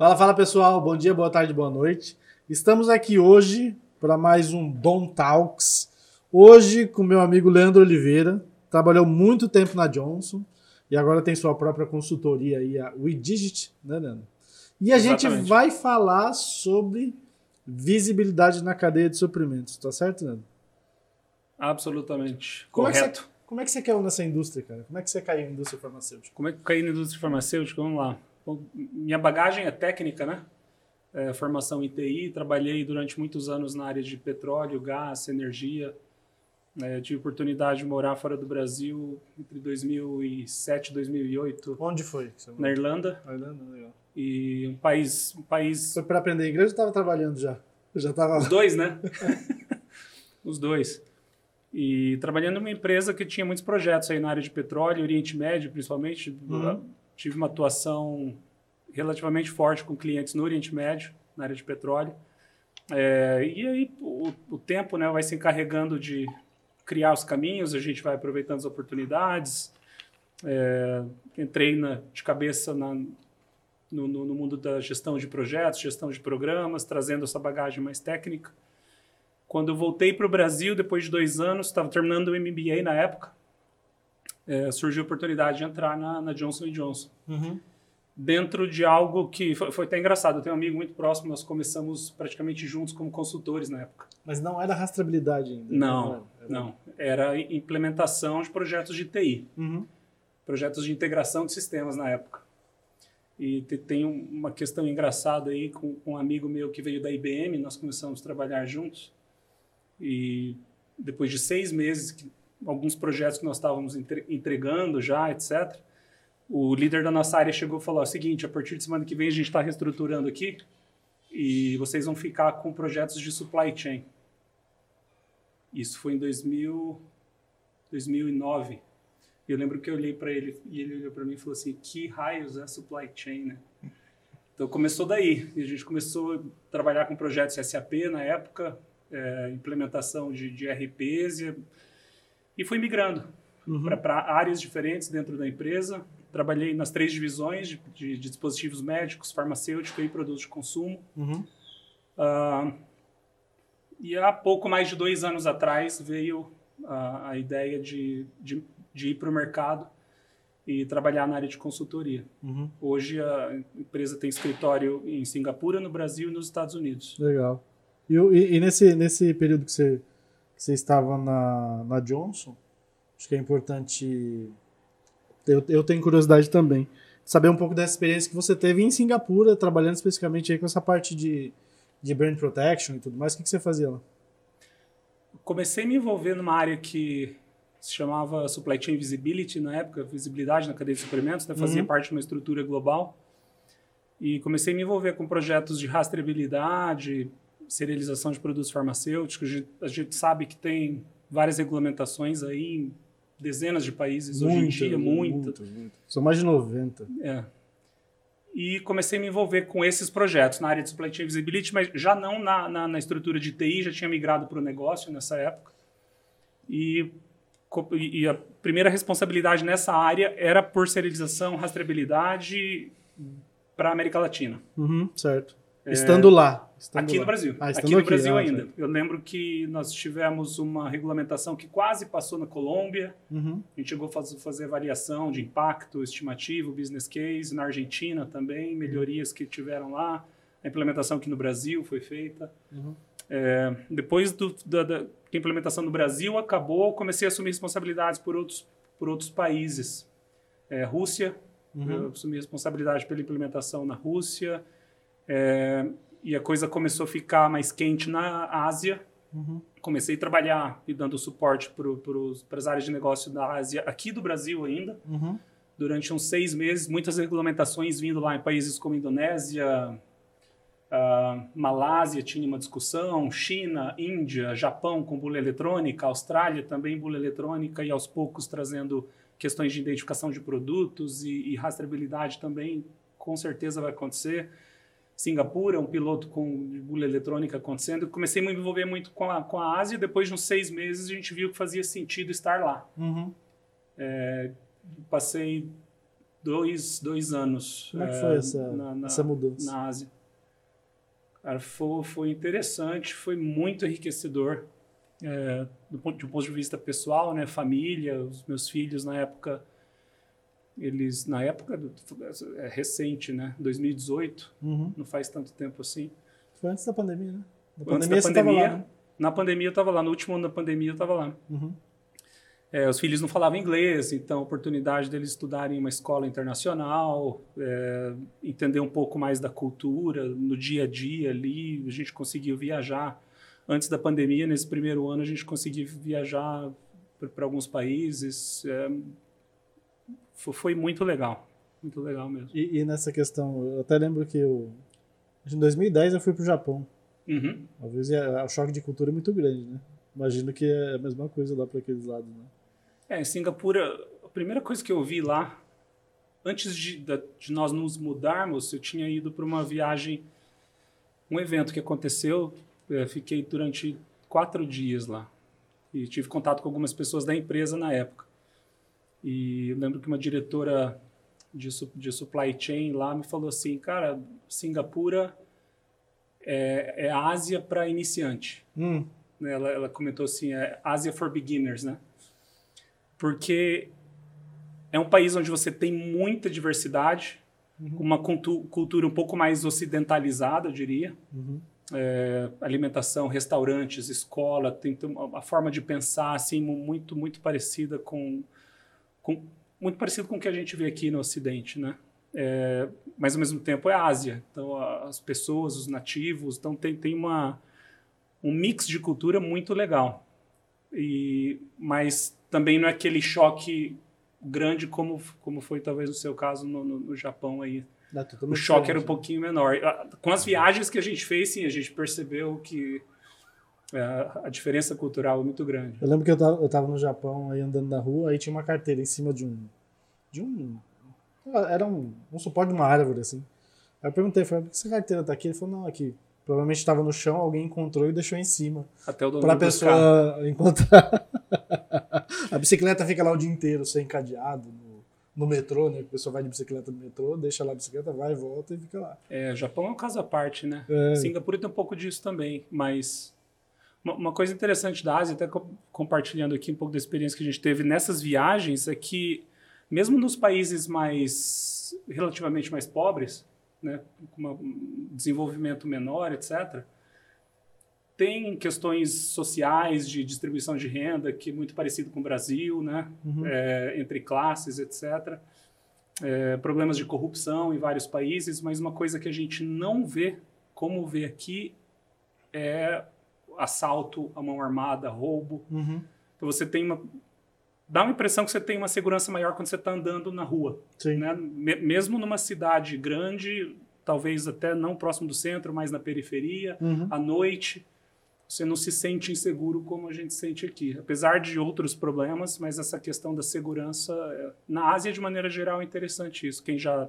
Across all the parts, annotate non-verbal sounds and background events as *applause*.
Fala, fala pessoal, bom dia, boa tarde, boa noite. Estamos aqui hoje para mais um Don Talks. Hoje com meu amigo Leandro Oliveira, trabalhou muito tempo na Johnson e agora tem sua própria consultoria aí, a WeDigit, né, Leandro? E a Exatamente. gente vai falar sobre visibilidade na cadeia de suprimentos, tá certo, Leandro? Absolutamente. Como Correto. É você, como é que você caiu nessa indústria, cara? Como é que você caiu na indústria farmacêutica? Como é que eu caí na indústria farmacêutica? Vamos lá. Minha bagagem é técnica, né? É, formação em TI, trabalhei durante muitos anos na área de petróleo, gás, energia. É, tive oportunidade de morar fora do Brasil entre 2007 e 2008. Onde foi? Na Irlanda. Na Irlanda, legal. E um país, um país. Foi para aprender inglês ou estava trabalhando já? Eu já estava. Os dois, né? *laughs* Os dois. E trabalhando numa empresa que tinha muitos projetos aí na área de petróleo, Oriente Médio, principalmente. Uhum. Tive uma atuação relativamente forte com clientes no Oriente Médio, na área de petróleo. É, e aí o, o, tempo né, vai se encarregando de criar os caminhos, a gente vai aproveitando as oportunidades. É, entrei na, de cabeça na, no, no, no, mundo da gestão de projetos, gestão de programas, trazendo essa bagagem mais técnica. Quando eu voltei para o Brasil, depois de dois anos, estava terminando o MBA na época, é, surgiu a oportunidade de entrar na, na Johnson Johnson. Uhum. Dentro de algo que foi, foi, até engraçado. Eu tenho um amigo muito próximo, nós começamos praticamente juntos como consultores na época. Mas não era rastreabilidade ainda? Não, não. Era, não. era implementação de projetos de TI. Uhum. Projetos de integração de sistemas na época. E tem uma questão engraçada aí com, com um amigo meu que veio da IBM, nós começamos a trabalhar juntos. E depois de seis meses, alguns projetos que nós estávamos entregando já, etc., o líder da nossa área chegou e falou: é o seguinte, a partir de semana que vem a gente está reestruturando aqui e vocês vão ficar com projetos de supply chain. Isso foi em 2000, 2009. E eu lembro que eu olhei para ele e ele olhou para mim e falou assim: que raios é supply chain, né? Então começou daí. E a gente começou a trabalhar com projetos SAP na época, é, implementação de, de RPs e, e fui migrando uhum. para áreas diferentes dentro da empresa. Trabalhei nas três divisões de, de, de dispositivos médicos, farmacêutico e produtos de consumo. Uhum. Uh, e há pouco mais de dois anos atrás veio a, a ideia de, de de ir para o mercado e trabalhar na área de consultoria. Uhum. Hoje a empresa tem escritório em Singapura, no Brasil e nos Estados Unidos. Legal. E, e, nesse, nesse período que você, você estava na, na Johnson, acho que é importante. Eu, eu tenho curiosidade também saber um pouco dessa experiência que você teve em Singapura, trabalhando especificamente aí com essa parte de, de brand protection e tudo mais. O que, que você fazia lá? Comecei a me envolver numa área que se chamava Supply Chain Visibility na época, visibilidade na cadeia de suprimentos, né? fazia uhum. parte de uma estrutura global. E comecei a me envolver com projetos de rastreabilidade, serialização de produtos farmacêuticos. A gente, sabe que tem várias regulamentações aí em dezenas de países muita, hoje em dia, muita. São mais de 90. É. E comecei a me envolver com esses projetos na área de Supply Chain Visibility, mas já não na, na, na estrutura de TI, já tinha migrado para o negócio nessa época. E e a primeira responsabilidade nessa área era por serialização, rastreabilidade para a América Latina. Uhum, certo. É, estando lá. Estando aqui lá. no Brasil. Ah, aqui no aqui, Brasil ah, ainda. Certo. Eu lembro que nós tivemos uma regulamentação que quase passou na Colômbia. Uhum. A gente chegou a fazer, fazer avaliação de impacto estimativo, business case. Na Argentina também, melhorias que tiveram lá. A implementação aqui no Brasil foi feita. Uhum. É, depois do, da, da, implementação no Brasil acabou, comecei a assumir responsabilidades por outros, por outros países. É, Rússia, uhum. eu assumi responsabilidade pela implementação na Rússia. É, e a coisa começou a ficar mais quente na Ásia. Uhum. Comecei a trabalhar e dando suporte para as áreas de negócio da Ásia, aqui do Brasil ainda. Uhum. Durante uns seis meses, muitas regulamentações vindo lá em países como Indonésia, Uh, Malásia tinha uma discussão, China, Índia, Japão com bula eletrônica, Austrália também bula eletrônica e aos poucos trazendo questões de identificação de produtos e, e rastreabilidade também, com certeza vai acontecer. Singapura, um piloto com bula eletrônica acontecendo. Comecei a me envolver muito com a, com a Ásia. Depois de uns seis meses, a gente viu que fazia sentido estar lá. Uhum. É, passei dois, dois anos. Como é que foi essa, na, na, essa mudança? Na Ásia. Cara, foi, foi interessante, foi muito enriquecedor. É, do ponto, de um ponto de vista pessoal, né, família, os meus filhos na época, eles na época é recente, né, 2018, uhum. não faz tanto tempo assim. Foi antes da pandemia, né? Na antes pandemia, da pandemia, lá, né? na pandemia eu estava lá, no último ano da pandemia eu estava lá. Uhum. É, os filhos não falavam inglês, então a oportunidade deles estudarem em uma escola internacional, é, entender um pouco mais da cultura, no dia a dia ali, a gente conseguiu viajar. Antes da pandemia, nesse primeiro ano, a gente conseguiu viajar para alguns países. É, foi muito legal, muito legal mesmo. E, e, nessa questão, eu até lembro que eu, em 2010 eu fui para o Japão. Uhum. Talvez o choque de cultura é muito grande, né? Imagino que é a mesma coisa lá para aqueles lados, né? É, em Singapura, a primeira coisa que eu vi lá, antes de, de nós nos mudarmos, eu tinha ido para uma viagem, um evento que aconteceu, eu fiquei durante quatro dias lá. E tive contato com algumas pessoas da empresa na época. E lembro que uma diretora de, de supply chain lá me falou assim, cara, Singapura é, é Ásia para iniciante. Hum. Ela, ela comentou assim, é Ásia for beginners, né? porque é um país onde você tem muita diversidade, uhum. uma cultu cultura um pouco mais ocidentalizada, eu diria. Uhum. É, alimentação, restaurantes, escola, tem uma forma de pensar assim muito muito parecida com, com muito parecido com o que a gente vê aqui no Ocidente, né? É, mas ao mesmo tempo é Ásia, então as pessoas, os nativos, então tem, tem uma um mix de cultura muito legal. E mas também não é aquele choque grande como, como foi talvez no seu caso no, no, no Japão aí. o choque era um pouquinho menor. Com as viagens que a gente fez, sim, a gente percebeu que a diferença cultural é muito grande. Eu lembro que eu tava, eu tava no Japão aí andando na rua, aí tinha uma carteira em cima de um. De um. Era um, um suporte de uma árvore, assim. Aí eu perguntei, falei, por que essa carteira tá aqui? Ele falou, não, aqui. Provavelmente estava no chão, alguém encontrou e deixou em cima. Até o dono Pra pessoa buscar. encontrar. *laughs* a bicicleta fica lá o dia inteiro sem cadeado no, no metrô, né? A pessoa vai de bicicleta no metrô, deixa lá a bicicleta, vai, volta e fica lá. É, Japão é um caso à parte, né? É. Singapura tem um pouco disso também, mas uma, coisa interessante da Ásia, até compartilhando aqui um pouco da experiência que a gente teve nessas viagens, é que mesmo nos países mais relativamente mais pobres, né, com um desenvolvimento menor, etc., tem questões sociais de distribuição de renda que é muito parecido com o Brasil, né? Uhum. É, entre classes, etc. É, problemas de corrupção em vários países, mas uma coisa que a gente não vê, como vê aqui, é assalto à mão armada, roubo. Uhum. Então você tem uma dá uma impressão que você tem uma segurança maior quando você está andando na rua. Sim. Né? Mesmo numa cidade grande, talvez até não próximo do centro, mas na periferia, uhum. à noite, você não se sente inseguro como a gente sente aqui. Apesar de outros problemas, mas essa questão da segurança, é, na Ásia de maneira geral é interessante isso. Quem já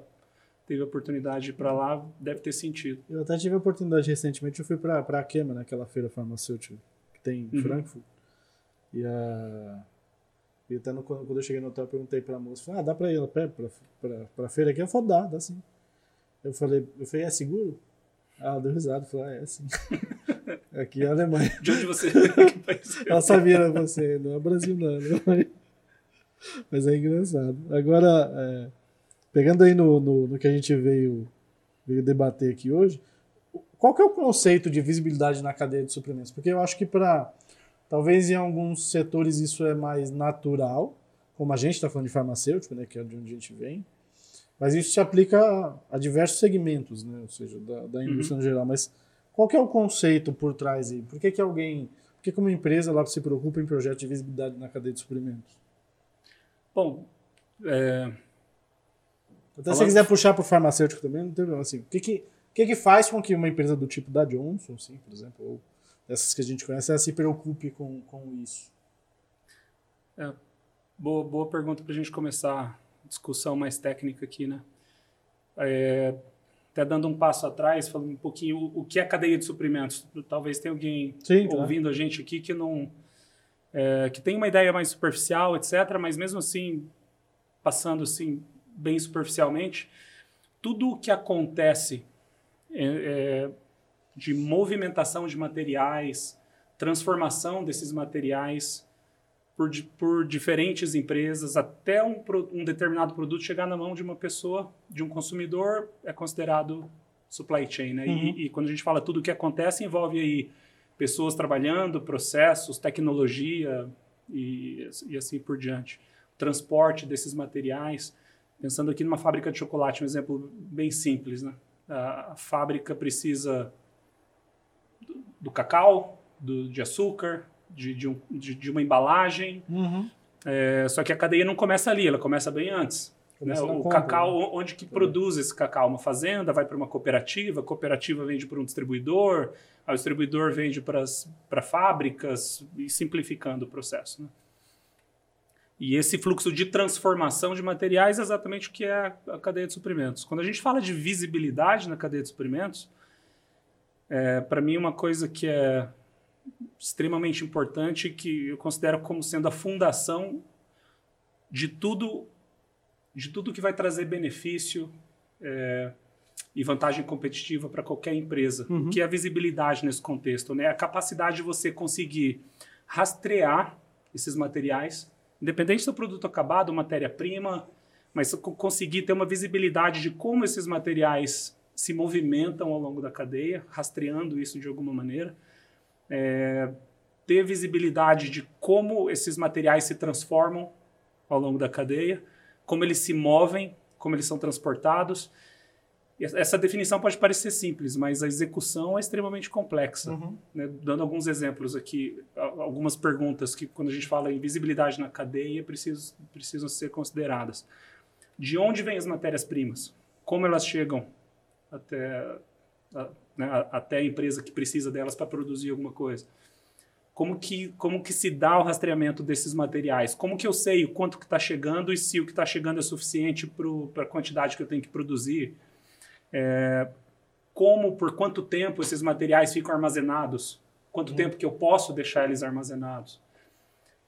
teve a oportunidade de ir para lá deve ter sentido. Eu até tive a oportunidade recentemente, eu fui para a Kema, naquela feira farmacêutica que tem em uhum. Frankfurt. E a e até no, quando eu cheguei no hotel, eu perguntei para a moça, falei, ah, dá para ir para a feira aqui? Ela falou, dá, dá sim. Eu falei, eu falei, é seguro? Ah, deu risada, falou, ah, é sim. *laughs* Aqui é a Alemanha. De onde você *laughs* Ela sabia, era você, não é Brasil não. não. Mas é engraçado. Agora, é, pegando aí no, no, no, que a gente veio, veio debater aqui hoje, qual que é o conceito de visibilidade na cadeia de suprimentos? Porque eu acho que para talvez em alguns setores isso é mais natural, como a gente está falando de farmacêutico, né, que é de onde a gente vem, mas isso se aplica a, a diversos segmentos, né, ou seja, da, da indústria uhum. no geral. Mas qual que é o conceito por trás aí? Por que, que alguém, por que, que uma empresa lá se preocupa em projetos de visibilidade na cadeia de suprimentos? Bom, é... Até Falando... se quiser puxar para o farmacêutico também, não tem problema. Assim, o que, que, o que, que faz com que uma empresa do tipo da Johnson, assim, por exemplo, ou essas que a gente conhece, ela se preocupe com, com isso? É, boa, boa pergunta para a gente começar a discussão mais técnica aqui, né? É, até dando um passo atrás, falando um pouquinho o, o que é cadeia de suprimentos. Talvez tenha alguém Sim, ouvindo a gente aqui que não é, que tem uma ideia mais superficial, etc. Mas mesmo assim, passando assim bem superficialmente, tudo o que acontece é, é, de movimentação de materiais, transformação desses materiais por, por diferentes empresas, até um, um, determinado produto chegar na mão de uma pessoa, de um consumidor, é considerado supply chain. Né? Uhum. E, e, quando a gente fala tudo o que acontece, envolve aí pessoas trabalhando, processos, tecnologia e, e assim por diante. transporte desses materiais. Pensando aqui numa fábrica de chocolate, um exemplo bem simples. Né? A, fábrica precisa do, do cacau, do, de açúcar, de, de, um, de, de uma embalagem. Uhum. É, só que a cadeia não começa ali, ela começa bem antes. Né? O compra, cacau, né? onde que produz esse cacau? Uma fazenda, vai para uma cooperativa, a cooperativa vende para um distribuidor, o distribuidor vende para fábricas, e simplificando o processo. Né? E esse fluxo de transformação de materiais é exatamente o que é a cadeia de suprimentos. Quando a gente fala de visibilidade na cadeia de suprimentos, é, para mim uma coisa que é extremamente importante que eu considero como sendo a fundação de tudo de tudo que vai trazer benefício é, e vantagem competitiva para qualquer empresa. Uhum. O que é a visibilidade nesse contexto? Né? A capacidade de você conseguir rastrear esses materiais, independente do produto acabado, matéria-prima, mas conseguir ter uma visibilidade de como esses materiais se movimentam ao longo da cadeia, rastreando isso de alguma maneira é, ter visibilidade de como esses materiais se transformam ao longo da cadeia, como eles se movem, como eles são transportados. Essa definição pode parecer simples, mas a execução é extremamente complexa. Uhum. Né? Dando alguns exemplos aqui, algumas perguntas que, quando a gente fala em visibilidade na cadeia, precisam, precisam ser consideradas. De onde vêm as matérias-primas? Como elas chegam até né, até a empresa que precisa delas para produzir alguma coisa. Como que, como que se dá o rastreamento desses materiais? Como que eu sei o quanto que está chegando e se o que está chegando é suficiente para a quantidade que eu tenho que produzir? É, como, por quanto tempo esses materiais ficam armazenados? Quanto hum. tempo que eu posso deixar eles armazenados?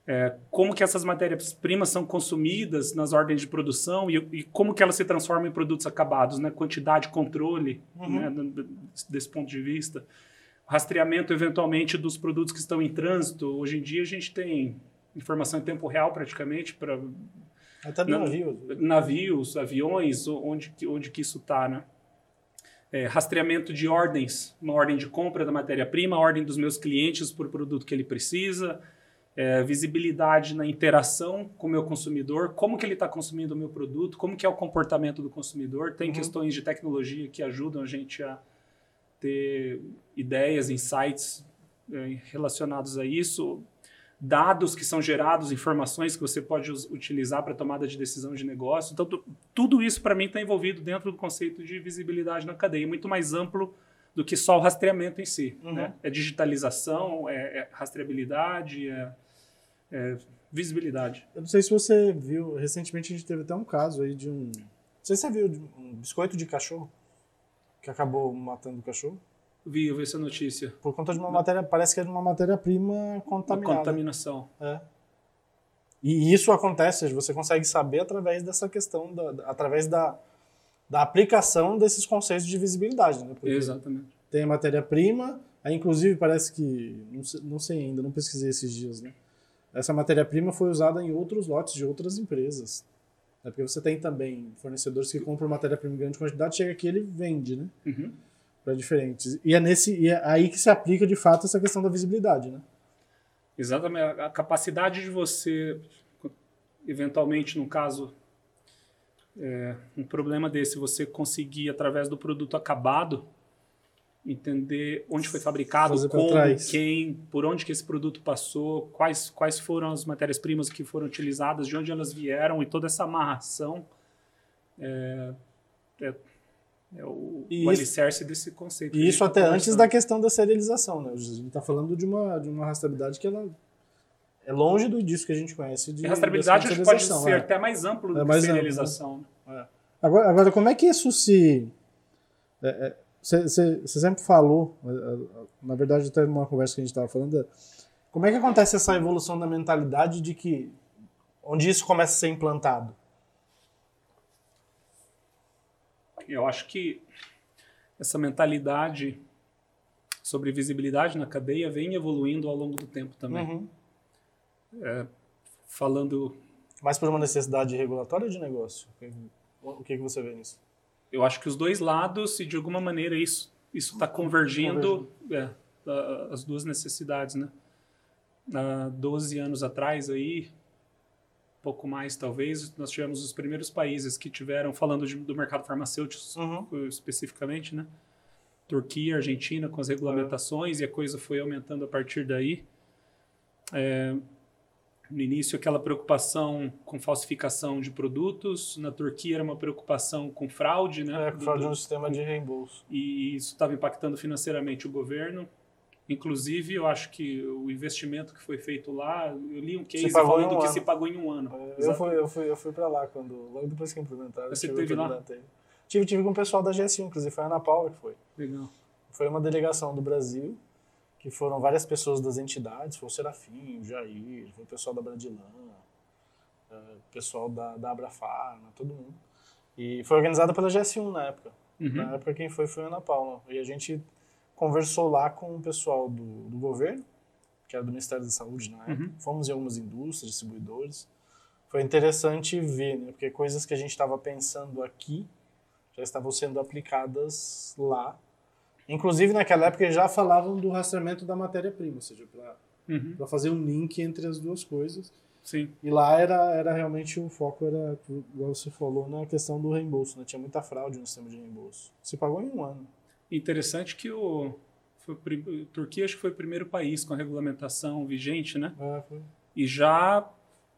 É, como que essas matérias-primas são consumidas nas ordens de produção e, e, como que elas se transformam em produtos acabados, né? Quantidade, controle, uhum. né? desse ponto de vista. Rastreamento, eventualmente, dos produtos que estão em trânsito. Hoje em dia, a gente tem informação em tempo real, praticamente, para... Até na, navios. Navios, aviões, onde, onde que isso está, né? É, rastreamento de ordens, uma ordem de compra da matéria-prima, ordem dos meus clientes por produto que ele precisa, é, visibilidade na interação com o meu consumidor, como que ele está consumindo o meu produto, como que é o comportamento do consumidor. Tem uhum. questões de tecnologia que ajudam a gente a ter ideias, insights é, relacionados a isso, dados que são gerados, informações que você pode utilizar para tomada de decisão de negócio. Então, tudo isso para mim está envolvido dentro do conceito de visibilidade na cadeia, muito mais amplo do que só o rastreamento em si. Uhum. Né? É digitalização, é, é rastreabilidade, é é, visibilidade. Eu não sei se você viu, recentemente a gente teve até um caso aí de um. Não sei se você viu, um biscoito de cachorro que acabou matando o cachorro. Vi, eu vi essa notícia. Por conta de uma matéria, parece que é de uma matéria-prima contaminada. Uma contaminação. É. E isso acontece, você consegue saber através dessa questão, da, através da, da aplicação desses conceitos de visibilidade. Né? Exatamente. Tem a matéria-prima, aí inclusive parece que, não sei, não sei ainda, não pesquisei esses dias, né? essa matéria-prima foi usada em outros lotes de outras empresas. É porque você tem também fornecedores que compram matéria-prima em grande quantidade, chega aqui ele vende, né? Uhum. Para diferentes. E é, nesse, e é aí que se aplica de fato essa questão da visibilidade, né? Exatamente. A capacidade de você, eventualmente, no caso, é, um problema desse, você conseguir, através do produto acabado, entender onde foi fabricado, Fazer como, quem, por onde que esse produto passou, quais, quais foram as matérias-primas que foram utilizadas, de onde elas vieram e toda essa amarração é, é, é o, o alicerce desse conceito. E isso tá até tá antes da questão da serialização, né? A gente está falando de uma, de uma rastreabilidade que ela é longe do disso que a gente conhece. De, e rastreabilidade pode ser é. até mais amplo do é que serialização. Amplo, né? É. Agora, agora, como é que isso se... É, é você sempre falou, eh, na verdade, até numa conversa que a gente estava falando, como é que acontece essa evolução da mentalidade de que onde isso começa a ser implantado? Eu acho que essa mentalidade sobre visibilidade na cadeia vem evoluindo ao longo do tempo também. Uhum. É, falando. Mais por uma necessidade regulatória ou de negócio? O que, que você vê nisso? Eu acho que os dois lados, e de alguma maneira isso está convergindo, é, as duas necessidades, né? Há 12 anos atrás aí, pouco mais talvez, nós tivemos os primeiros países que tiveram, falando de, do mercado farmacêutico uhum. especificamente, né? Turquia, Argentina com as regulamentações uhum. e a coisa foi aumentando a partir daí. É, no início, aquela preocupação com falsificação de produtos. Na Turquia, era uma preocupação com fraude, né? É, fraude no sistema de reembolso. E isso estava impactando financeiramente o governo. Inclusive, eu acho que o investimento que foi feito lá, eu li um case falando um que ano. se pagou em um ano. É, eu fui, eu fui, eu fui para lá quando, logo depois que implementaram. Você teve lá? Tive, tive com o pessoal da GS1, inclusive foi a Ana Paula que foi. Legal. Foi uma delegação do Brasil que foram várias pessoas das entidades, foi o Serafim, o Jair, foi o pessoal da Bradilan, o é, pessoal da, da Abrafarma, todo mundo. E foi organizada pela GS1 na época. Uhum. Na época quem foi foi a Ana Paula. E a gente conversou lá com o pessoal do, do governo, que era do Ministério da Saúde na época. Uhum. Fomos em algumas indústrias, distribuidores. Foi interessante ver, né? Porque coisas que a gente estava pensando aqui já estavam sendo aplicadas lá Inclusive, naquela época, já falavam do rastreamento da matéria-prima, ou seja, para uhum. fazer um link entre as duas coisas. Sim. E lá era, era realmente o foco, era, igual você falou, na questão do reembolso. Né? Tinha muita fraude no sistema de reembolso. Se pagou em um ano. Interessante que o, foi, a Turquia acho que foi o primeiro país com a regulamentação vigente, né? É, foi. E já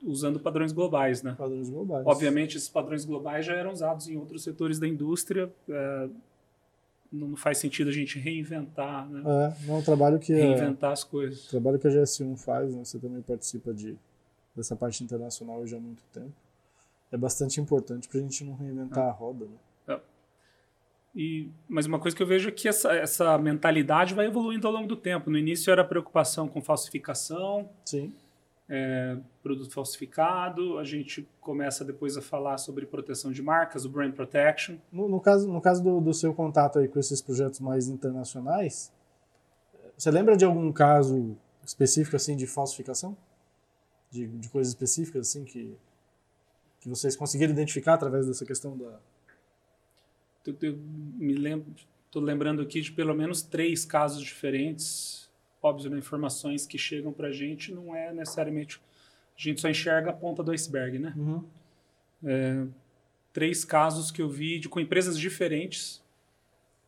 usando padrões globais, né? Padrões globais. Obviamente, esses padrões globais já eram usados em outros setores da indústria. É, não faz sentido a gente reinventar, né? É, não é um trabalho que reinventar as coisas. O trabalho que a GS1 faz, né? Você também participa de dessa parte internacional já há muito tempo. É bastante importante para a gente não reinventar é. a roda, né? E, mas uma coisa que eu vejo é que essa, essa mentalidade vai evoluindo ao longo do tempo. No início era preocupação com falsificação. Sim é, produto falsificado, a gente começa depois a falar sobre proteção de marcas, o brand protection. No, no caso, no caso do, do, seu contato aí com esses projetos mais internacionais, você lembra de algum caso específico assim de falsificação? De, de coisas específicas assim que, que vocês conseguiram identificar através dessa questão da... Eu, me lembro, estou lembrando aqui de pelo menos três casos diferentes óbvio, né, informações que chegam para a gente não é necessariamente. A gente só enxerga a ponta do iceberg, né? Uhum. É, três casos que eu vi de, com empresas diferentes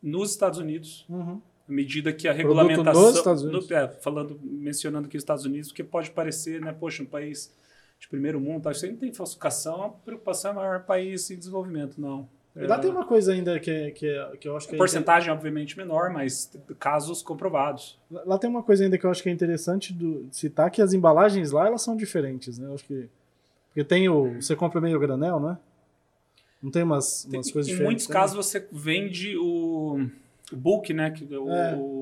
nos Estados Unidos. Uhum. À medida que a regulamentação. Nos Estados Unidos. No, é, falando, mencionando aqui os Estados Unidos, porque pode parecer, né, poxa, um país de primeiro mundo, tá, isso aí não tem falsificação, a preocupação é maior país em desenvolvimento, não. Lá tem uma coisa ainda que, que, que eu acho que. É porcentagem, obviamente, menor, mas casos comprovados. Lá tem uma coisa ainda que eu acho que é interessante do, citar, que as embalagens lá elas são diferentes, né? Eu acho que. Porque tem o. Você compra meio granel, né? Não tem umas, umas tem, coisas em diferentes. Em muitos casos você vende o, o book, né? Que, o, é. o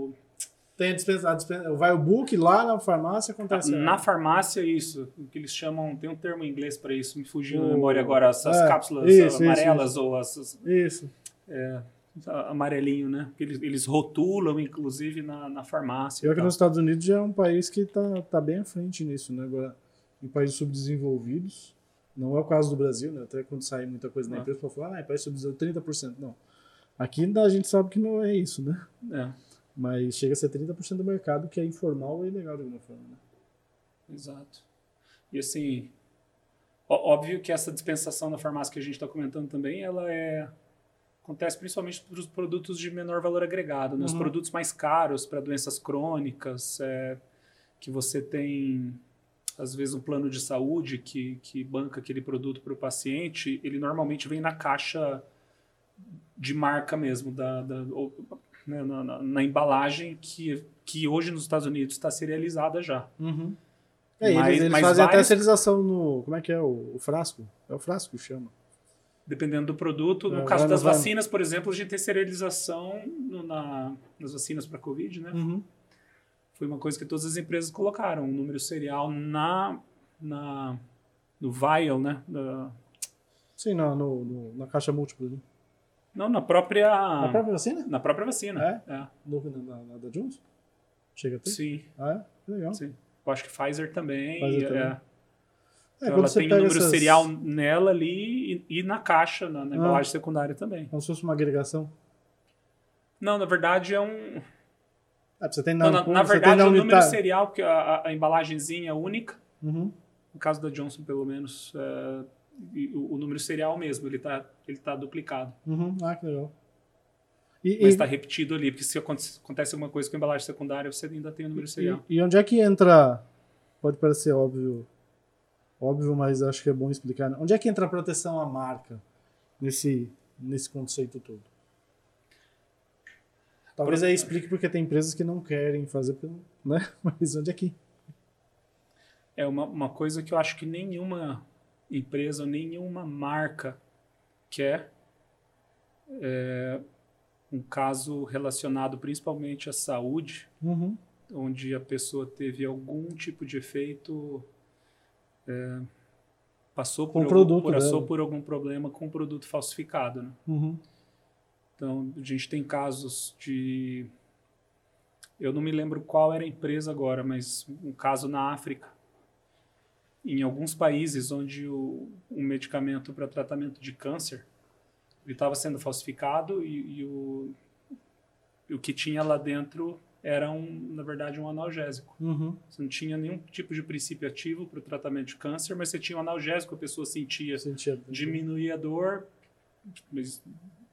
tem a dispensa, a dispensa, vai o book lá na farmácia acontece. Na farmácia isso, o que eles chamam, tem um termo em inglês para isso, me fugiu da memória agora, essas é, cápsulas isso, amarelas isso, ou as Isso. É, amarelinho, né? Eles, eles rotulam inclusive na, na farmácia. Eu que nos Estados Unidos já é um país que está tá bem à frente nisso, né? Agora, em países subdesenvolvidos, não é o caso do Brasil, né? Até quando sai muita coisa na ah. empresa, para falar, ah, em país subdesenvolvido 30%, não. Aqui a gente sabe que não é isso, né? É. Mas chega a ser 30% do mercado que é informal e ilegal de alguma forma. Né? Exato. E assim, óbvio que essa dispensação na farmácia que a gente está comentando também, ela é acontece principalmente para os produtos de menor valor agregado, né? Os uhum. produtos mais caros para doenças crônicas, é, que você tem às vezes um plano de saúde que, que banca aquele produto para o paciente, ele normalmente vem na caixa de marca mesmo, da, da ou, né, na, na, na, embalagem que, que hoje nos Estados Unidos está serializada já. Uhum. É, mas, eles, eles mas fazem vários... até serialização no. Como é que é? O, o, frasco? É o frasco que chama. Dependendo do produto. No é, caso das vacinas, por exemplo, a gente tem serialização no, na, nas vacinas para Covid, né? Uhum. Foi uma coisa que todas as empresas colocaram, um número serial na, na, no vial, né? Da... Sim, na, no, no, na caixa múltipla. Né? Não, na própria. Na própria vacina? Na própria vacina. É? é. No, na, na da Johnson? Chega ter? Sim. Ah, é? Legal. Sim. Eu acho que Pfizer também. Pfizer é. também. É. É, Então ela você tem o número essas- serial nela ali e, e na caixa, na, na Ah. embalagem secundária também. Como se fosse uma agregação. Não, na verdade é um. Ah, você tem Não, na, na, na você tem verdade, na o número unitária. serial, porque a, a, a embalagenzinha é única. Uhum. No caso da Johnson, pelo menos, é, o, o número serial mesmo, ele está ele tá duplicado. Uhum. Ah, que legal. E, Mas e- está repetido ali, porque se aconte- acontece alguma coisa com a embalagem secundária, você ainda tem o número serial. E, e onde é que entra. Pode parecer óbvio, óbvio, mas acho que é bom explicar. né? Onde é que entra a proteção à marca nesse, nesse conceito todo? Talvez aí explique porque tem empresas que não querem fazer, *laughs* né? Mas onde é que. É uma, uma coisa que eu acho que nenhuma empresa, nenhuma marca quer. É um caso relacionado principalmente à saúde, Uhum. onde a pessoa teve algum tipo de efeito, é, passou, por algum, produto por, passou por algum problema com o produto falsificado. Né? Uhum. Então, a gente tem casos de. Eu não me lembro qual era a empresa agora, mas um caso na África. Em alguns países onde o, um medicamento para tratamento de câncer estava sendo falsificado e, e o, o que tinha lá dentro era, um, na verdade, um analgésico. Uhum. Você não tinha nenhum tipo de princípio ativo para o tratamento de câncer, mas você tinha um analgésico, a pessoa sentia Sentia. diminuir a dor, mas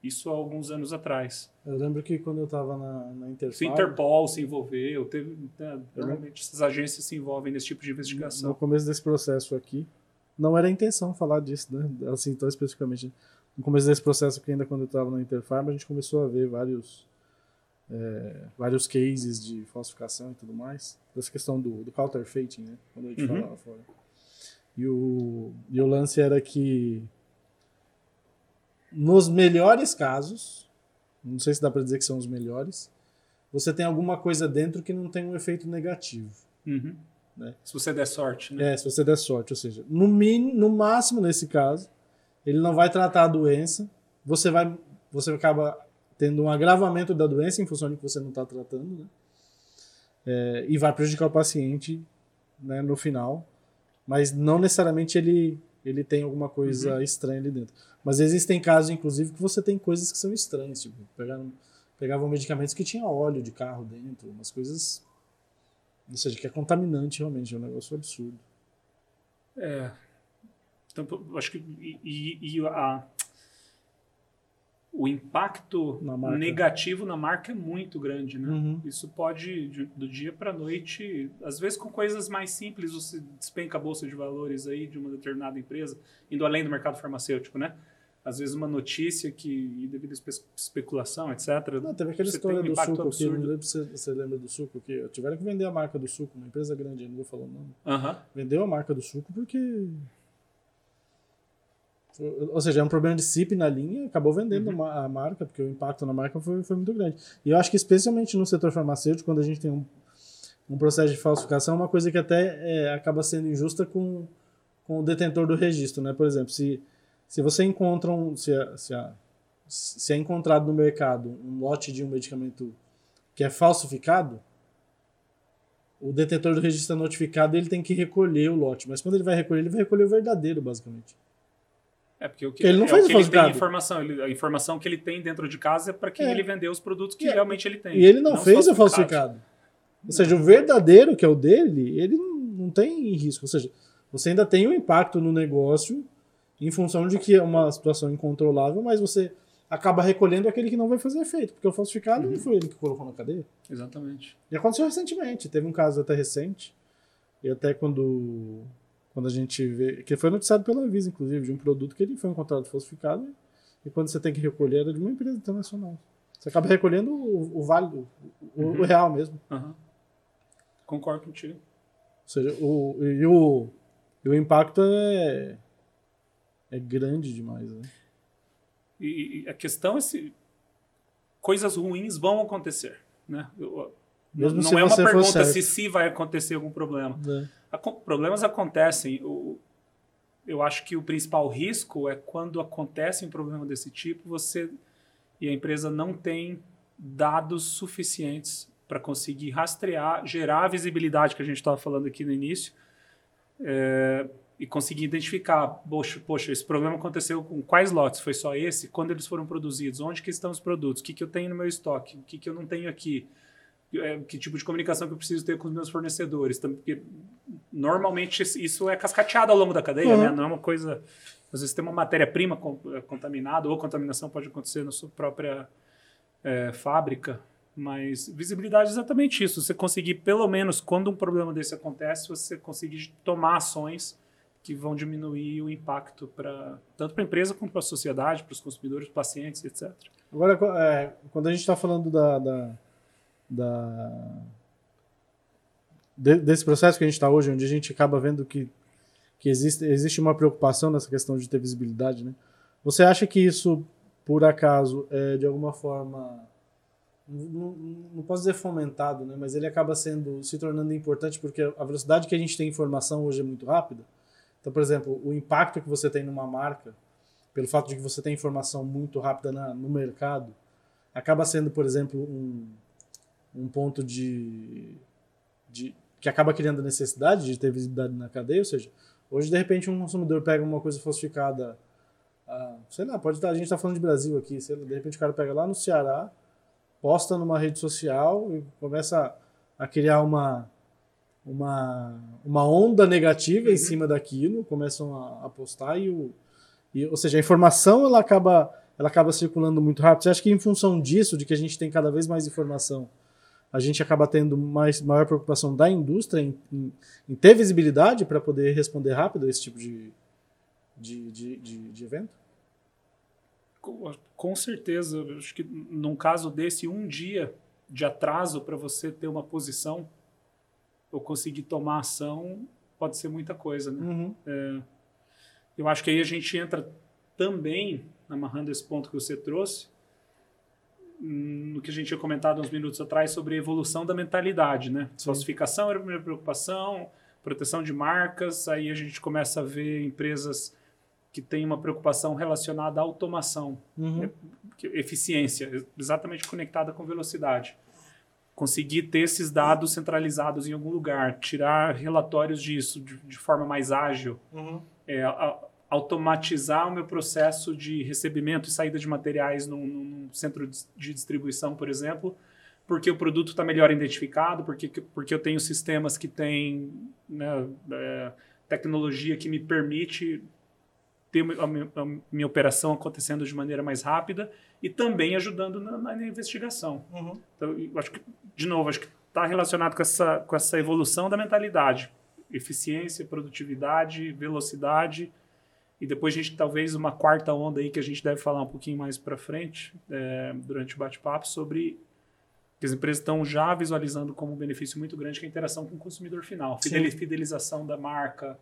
isso há alguns anos atrás. Eu lembro que quando eu estava na, na Se Interfarm, Interpol se envolveu, teve, né, normalmente essas agências se envolvem nesse tipo de no investigação. começo desse processo aqui, não era a intenção falar disso, né? Assim, tão especificamente. No começo desse processo aqui, ainda quando eu estava na Interfarm, a gente começou a ver vários, é, vários cases de falsificação e tudo mais. Dessa questão do, do counterfeiting, né? Quando a gente Uhum. falava fora. E o, e o lance era que nos melhores casos, não sei se dá para dizer que são os melhores, você tem alguma coisa dentro que não tem um efeito negativo. Uhum. Né? Se você der sorte, né? É, se você der sorte, ou seja, no, min, no máximo nesse caso, ele não vai tratar a doença, você vai, você acaba tendo um agravamento da doença em função de que você não está tratando, né? É, e vai prejudicar o paciente né, no final, mas não necessariamente ele, ele tem alguma coisa estranha ali dentro. Mas existem casos, inclusive, que você tem coisas que são estranhas, tipo, pegaram, pegavam medicamentos que tinham óleo de carro dentro, umas coisas, ou seja, que é contaminante realmente, é um negócio absurdo. É. Então, acho que e- e a, o impacto Na negativo na marca é muito grande, né? Uhum. Isso pode, de- do dia para noite, às vezes com coisas mais simples, você despenca a bolsa de valores aí de uma determinada empresa, indo além do mercado farmacêutico, né? Às vezes uma notícia que, devido à espe- especulação, etc. Não, teve aquela você história um do suco não absurdo. lembro se você lembra do suco, que tiveram que vender a marca do suco, uma empresa grande, não vou falar o nome. Aham. Vendeu a marca do suco porque. Ou seja, é um problema de CIP na linha, acabou vendendo Uhum. a marca, porque o impacto na marca foi, foi muito grande. E eu acho que, especialmente no setor farmacêutico, quando a gente tem um, um processo de falsificação, é uma coisa que até é, acaba sendo injusta com, com o detentor do registro. Né? Por exemplo, se, se você encontra um. Se, se, é- se é encontrado no mercado um lote de um medicamento que é falsificado, o detentor do registro é notificado e ele tem que recolher o lote. Mas quando ele vai recolher, ele vai recolher o verdadeiro, basicamente. É porque o que, Ele não é fez o que ele tem informação. Ele- a informação que ele tem dentro de casa é para quem É. ele vendeu os produtos que E- realmente ele tem. E ele não, fez o falsificado. Ou seja, o verdadeiro, que é o dele, ele não, não tem risco. Ou seja, você ainda tem um impacto no negócio em função de que é uma situação incontrolável, mas você acaba recolhendo aquele que não vai fazer efeito, porque o falsificado Uhum. não foi ele que colocou na cadeia. Exatamente. E aconteceu recentemente, teve um caso até recente, e até quando, quando a gente vê, que foi noticiado pela Anvisa, inclusive, de um produto que ele foi encontrado falsificado, e quando você tem que recolher, era de uma empresa internacional. Você acaba recolhendo o, o válido, o, o Uhum. real mesmo. Aham. Concordo contigo. Ou seja, o, e, o, e o impacto é, é grande demais. Né? E, e a questão é se coisas ruins vão acontecer, né? Eu- não é uma pergunta se se vai acontecer algum problema. É. Problemas acontecem. O- eu acho que o principal risco é quando acontece um problema desse tipo, você e a empresa não tem dados suficientes para conseguir rastrear, gerar a visibilidade que a gente estava falando aqui no início é, e conseguir identificar, poxa, poxa, esse problema aconteceu com quais lotes? Foi só esse? Quando eles foram produzidos? Onde que estão os produtos? O que, que eu tenho no meu estoque? O que, que eu não tenho aqui? É, que tipo de comunicação que eu preciso ter com os meus fornecedores? Porque normalmente isso é cascateado ao longo da cadeia, uhum. né? Não é uma coisa... Às vezes tem uma matéria-prima é, contaminada ou contaminação pode acontecer na sua própria é, fábrica, mas visibilidade é exatamente isso. Você conseguir, pelo menos, quando um problema desse acontece, você conseguir tomar ações que vão diminuir o impacto para tanto para a empresa quanto para a sociedade, para os consumidores, pacientes, etc. Agora, é, quando a gente está falando da, da, da de, desse processo que a gente está hoje, onde a gente acaba vendo que, que existe, existe uma preocupação nessa questão de ter visibilidade, né? Você acha que isso, por acaso, é de alguma forma não, não, posso dizer fomentado, né? mas ele acaba sendo se tornando importante porque a velocidade que a gente tem informação hoje é muito rápida. Então, por exemplo, o impacto que você tem numa marca, pelo fato de que você tem informação muito rápida na, no mercado, acaba sendo, por exemplo, um, um ponto de, de que acaba criando a necessidade de ter visibilidade na cadeia. Ou seja, hoje de repente um consumidor pega uma coisa falsificada, ah, sei lá, pode estar, a gente está falando de Brasil aqui, sei lá, de repente o cara pega lá no Ceará posta numa rede social e começa a criar uma, uma, uma onda negativa em cima daquilo, começam a, a postar e, o, e, ou seja, a informação ela acaba, ela acaba circulando muito rápido. Você acha que em função disso, de que a gente tem cada vez mais informação, a gente acaba tendo mais, maior preocupação da indústria em, em, em ter visibilidade para poder responder rápido a esse tipo de, de, de, de, de evento? Com certeza, acho que num caso desse, um dia de atraso para você ter uma posição ou conseguir tomar ação pode ser muita coisa, né? Uhum. É, eu acho que aí a gente entra também, amarrando esse ponto que você trouxe, no que a gente tinha comentado uns minutos atrás sobre a evolução da mentalidade, né? Sim. Falsificação era a primeira preocupação, proteção de marcas, aí a gente começa a ver empresas que tem uma preocupação relacionada à automação, uhum. Né, eficiência, exatamente conectada com velocidade. Conseguir ter esses dados centralizados em algum lugar, tirar relatórios disso de, de forma mais ágil, uhum. é, a, automatizar o meu processo de recebimento e saída de materiais num, num centro de distribuição, por exemplo, porque o produto está melhor identificado, porque, porque eu tenho sistemas que têm né, é, tecnologia que me permite ter a minha, a minha, operação acontecendo de maneira mais rápida e também ajudando na, na investigação. Uhum. Então, acho que, de novo, acho que está relacionado com essa, com essa evolução da mentalidade. Eficiência, produtividade, velocidade. E depois a gente talvez uma quarta onda aí que a gente deve falar um pouquinho mais para frente, é, durante o bate-papo, sobre que as empresas estão já visualizando como um benefício muito grande que é a interação com o consumidor final. Fidelização da marca,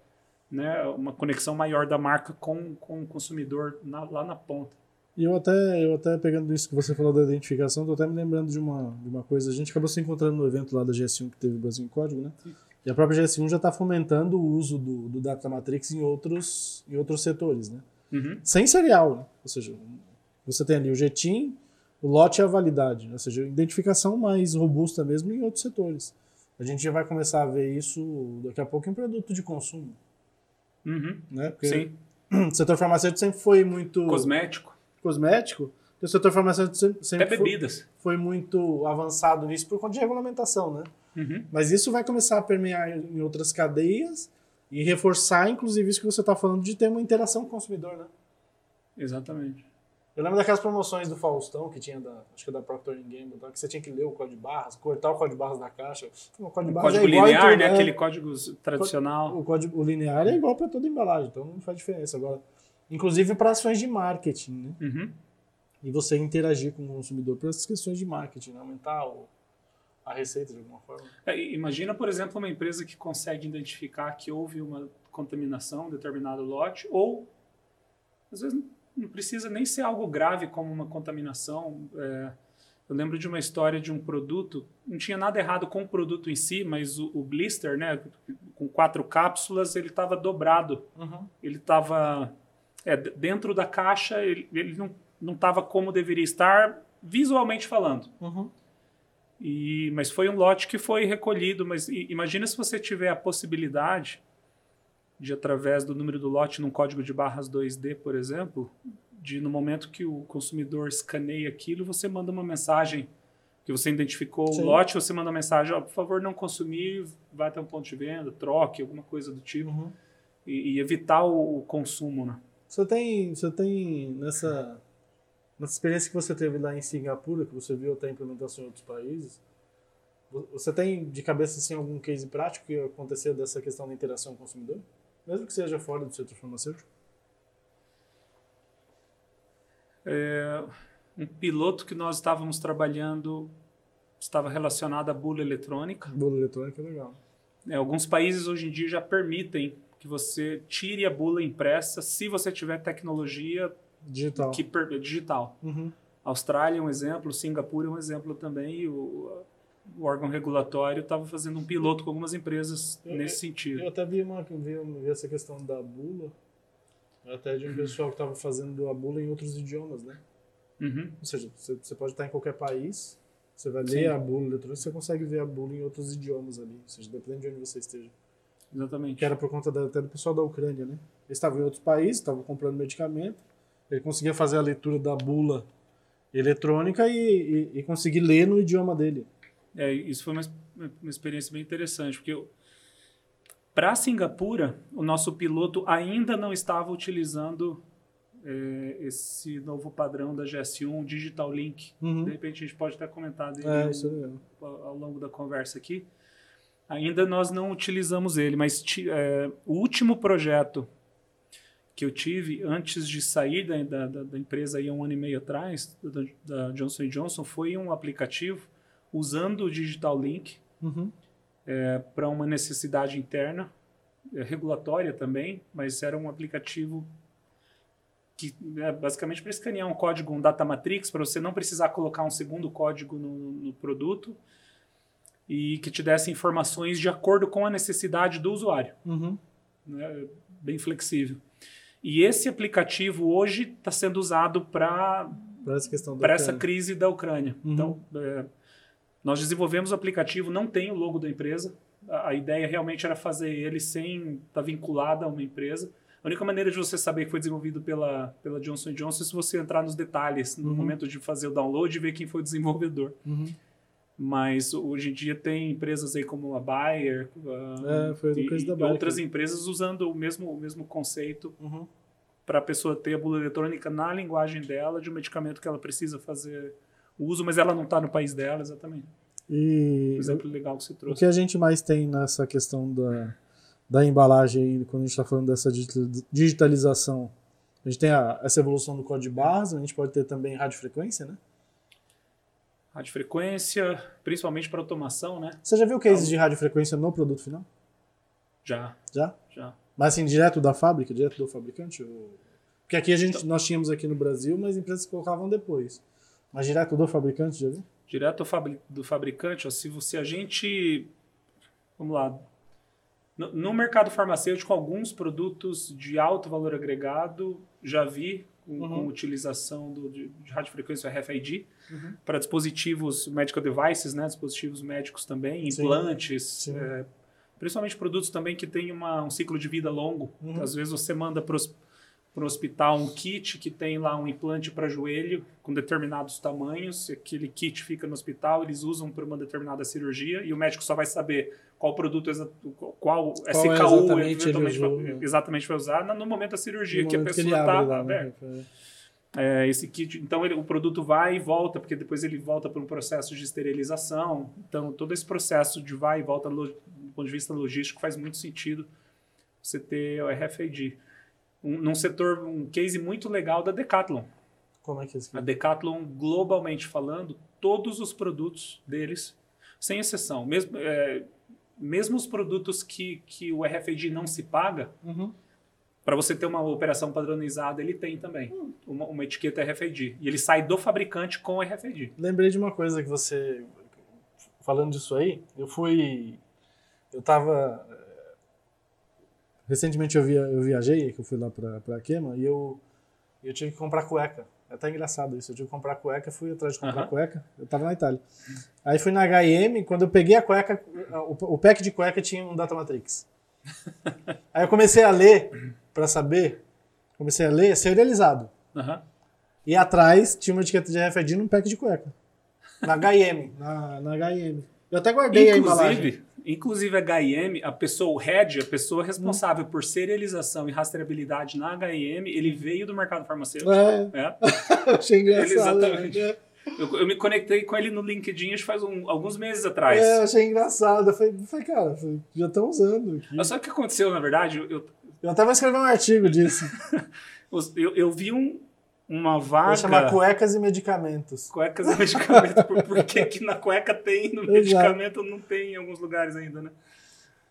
né, uma conexão maior da marca com, com o consumidor na, lá na ponta. E eu até, eu até pegando isso que você falou da identificação, estou até me lembrando de uma, de uma coisa. A gente acabou se encontrando no evento lá da GS1 que teve o Brasil em Código, né? Sim. E a própria GS1 já está fomentando o uso do, do Data Matrix em outros, em outros setores, né? Uhum. Sem serial, né? Ou seja, você tem ali o GTIM, o lote e a validade, ou seja, identificação mais robusta mesmo em outros setores. A gente já vai começar a ver isso daqui a pouco em produto de consumo. Uhum. Né? Porque Sim. *clears throat* O setor farmacêutico sempre foi muito. Cosmético. Cosmético. O setor farmacêutico sempre, sempre. Foi, foi, muito avançado nisso por conta de regulamentação, né? Uhum. Mas isso vai começar a permear em outras cadeias e reforçar, inclusive, isso que você está falando de ter uma interação com o consumidor, né? Exatamente. Eu lembro daquelas promoções do Faustão que tinha da, acho que da Procter Gamble, que você tinha que ler o código de barras, cortar o código de barras da caixa. O código, o código é linear, tudo, né? né? Aquele código tradicional. O código o linear é igual para toda embalagem, então não faz diferença agora. Inclusive para ações de marketing, né? Uhum. E você interagir com o consumidor por essas questões de marketing, né? aumentar o, a receita de alguma forma. É, imagina, por exemplo, uma empresa que consegue identificar que houve uma contaminação em determinado lote ou às vezes não precisa nem ser algo grave como uma contaminação. É, eu lembro de uma história de um produto, não tinha nada errado com o produto em si, mas o, o blister, né, com quatro cápsulas, ele estava dobrado. Uhum. Ele estava é, dentro da caixa, ele, ele não, não estava como deveria estar visualmente falando. Uhum. E, mas foi um lote que foi recolhido. Mas imagina se você tiver a possibilidade de, através do número do lote num código de barras 2D, por exemplo, de no momento que o consumidor escaneia aquilo, você manda uma mensagem que você identificou Sim. o lote, você manda uma mensagem, oh, por favor, não consumir, vai até um ponto de venda, troque, alguma coisa do tipo. Uhum. E, e, evitar o, o, consumo, né? Você tem, você tem nessa, nessa experiência que você teve lá em Singapura, que você viu até implementação em outros países, você tem de cabeça assim, algum case prático que aconteceu dessa questão da interação com o consumidor? Mesmo que seja fora do setor farmacêutico? É, um piloto que nós estávamos trabalhando estava relacionado à bula eletrônica. Bula eletrônica é legal. É, alguns países hoje em dia já permitem que você tire a bula impressa se você tiver tecnologia digital. Que, digital. Uhum. Austrália é um exemplo, Singapura é um exemplo também, e o, o órgão regulatório estava fazendo um piloto com algumas empresas eu, nesse sentido. Eu até vi, uma, vi, vi essa questão da bula, até de um pessoal que estava fazendo a bula em outros idiomas, né? Uhum. Ou seja, você, você, pode estar em qualquer país, você vai Sim. ler a bula eletrônica, você consegue ver a bula em outros idiomas ali, ou seja, depende de onde você esteja. Exatamente. Que era por conta da, até do pessoal da Ucrânia, né? Eles estavam em outros países, estavam comprando medicamento, ele conseguia fazer a leitura da bula eletrônica e, e, e conseguir ler no idioma dele. É, isso foi uma, uma experiência bem interessante, porque para Singapura, o nosso piloto ainda não estava utilizando é, esse novo padrão da GS1, Digital Link. Uhum. De repente a gente pode até comentar dele é, ao, ao, longo da conversa aqui. Ainda nós não utilizamos ele, mas é, o último projeto que eu tive antes de sair da, da, da empresa aí um ano e meio atrás, da, da Johnson Johnson, foi um aplicativo usando o Digital Link uhum. é, para uma necessidade interna, é, regulatória também, mas era um aplicativo que é basicamente para escanear um código, um data matrix, para você não precisar colocar um segundo código no, no produto e que te desse informações de acordo com a necessidade do usuário. Uhum. Né? Bem flexível. E esse aplicativo hoje está sendo usado para para essa crise da Ucrânia. Uhum. Então, é, nós desenvolvemos o aplicativo, não tem o logo da empresa. A, a ideia realmente era fazer ele sem estar tá vinculado a uma empresa. A única maneira de você saber que foi desenvolvido pela, pela Johnson Johnson é se você entrar nos detalhes no uhum. momento de fazer o download e ver quem foi o desenvolvedor. Uhum. Mas hoje em dia tem empresas aí como a Bayer uh, é, e, Bayer, outras empresas usando o mesmo, o mesmo conceito uhum. para a pessoa ter a bula eletrônica na linguagem dela de um medicamento que ela precisa fazer uso, mas ela não está no país dela, exatamente. E exemplo legal que você trouxe. O que a gente mais tem nessa questão da, da embalagem, quando a gente está falando dessa digitalização, a gente tem a, essa evolução do código de barras, a gente pode ter também radiofrequência, né? Radiofrequência, principalmente para automação, né? Você já viu cases de radiofrequência no produto final? Já. Já? Já. Mas assim, direto da fábrica, direto do fabricante? Ou... Porque aqui a gente, então, nós tínhamos aqui no Brasil, mas empresas colocavam depois. Mas direto do fabricante, já viu? Direto do fabricante, ó, se, você, a gente. Vamos lá. No, no, mercado farmacêutico, alguns produtos de alto valor agregado já vi com, uhum. com utilização do, de, de radiofrequência RFID uhum. para dispositivos medical devices, né, dispositivos médicos também, implantes, Sim. Sim. É, principalmente produtos também que têm uma, um ciclo de vida longo. Uhum. Às vezes você manda para para o hospital um kit que tem lá um implante para joelho com determinados tamanhos. Aquele kit fica no hospital, eles usam para uma determinada cirurgia e o médico só vai saber qual produto, qual, qual SKU é exatamente, eventualmente vai, né? exatamente vai usar no momento da cirurgia, no que a pessoa está né? É, esse kit, então ele, o produto vai e volta, porque depois ele volta para um processo de esterilização. Então, todo esse processo de vai e volta, do ponto de vista logístico, faz muito sentido você ter o RFID um, num setor, um case muito legal da Decathlon. Como é que é isso? A Decathlon, globalmente falando, todos os produtos deles, sem exceção, mesmo, é, mesmo os produtos que, que o RFID não se paga, uhum. para você ter uma operação padronizada, ele tem também uhum. uma, uma, etiqueta RFID. E ele sai do fabricante com RFID. Lembrei de uma coisa que você. Falando disso aí, eu fui. Eu estava Recentemente eu, via, eu viajei, que eu fui lá pra Quema, e eu, eu tive que comprar cueca. É até engraçado isso. Eu tive que comprar cueca, fui atrás de comprar cueca. Eu tava na Itália. Aí fui na H&M, quando eu peguei a cueca, o, o pack de cueca tinha um Data Matrix. *laughs* Aí eu comecei a ler, para saber, comecei a ler serializado. Uhum. E atrás tinha uma etiqueta de RFID num pack de cueca. Na H&M. Na, na H&M. Eu até guardei inclusive, a imagem. Inclusive a H&M, a pessoa, o head, a pessoa responsável hum. por serialização e rastreabilidade na H&M, ele veio do mercado farmacêutico. É. é. *laughs* Achei engraçado. Ele exatamente. É. Eu, eu, me conectei com ele no LinkedIn faz um, alguns meses atrás. É, achei engraçado. Eu falei, falei cara, já estão usando aqui. Mas sabe o que aconteceu, na verdade? Eu, eu até vou escrever um artigo disso. *laughs* eu, eu vi um, uma vaga. Vou chamar cuecas e medicamentos. Cuecas e medicamentos. por, por que, na cueca tem, no *laughs* medicamento não tem em alguns lugares ainda, né?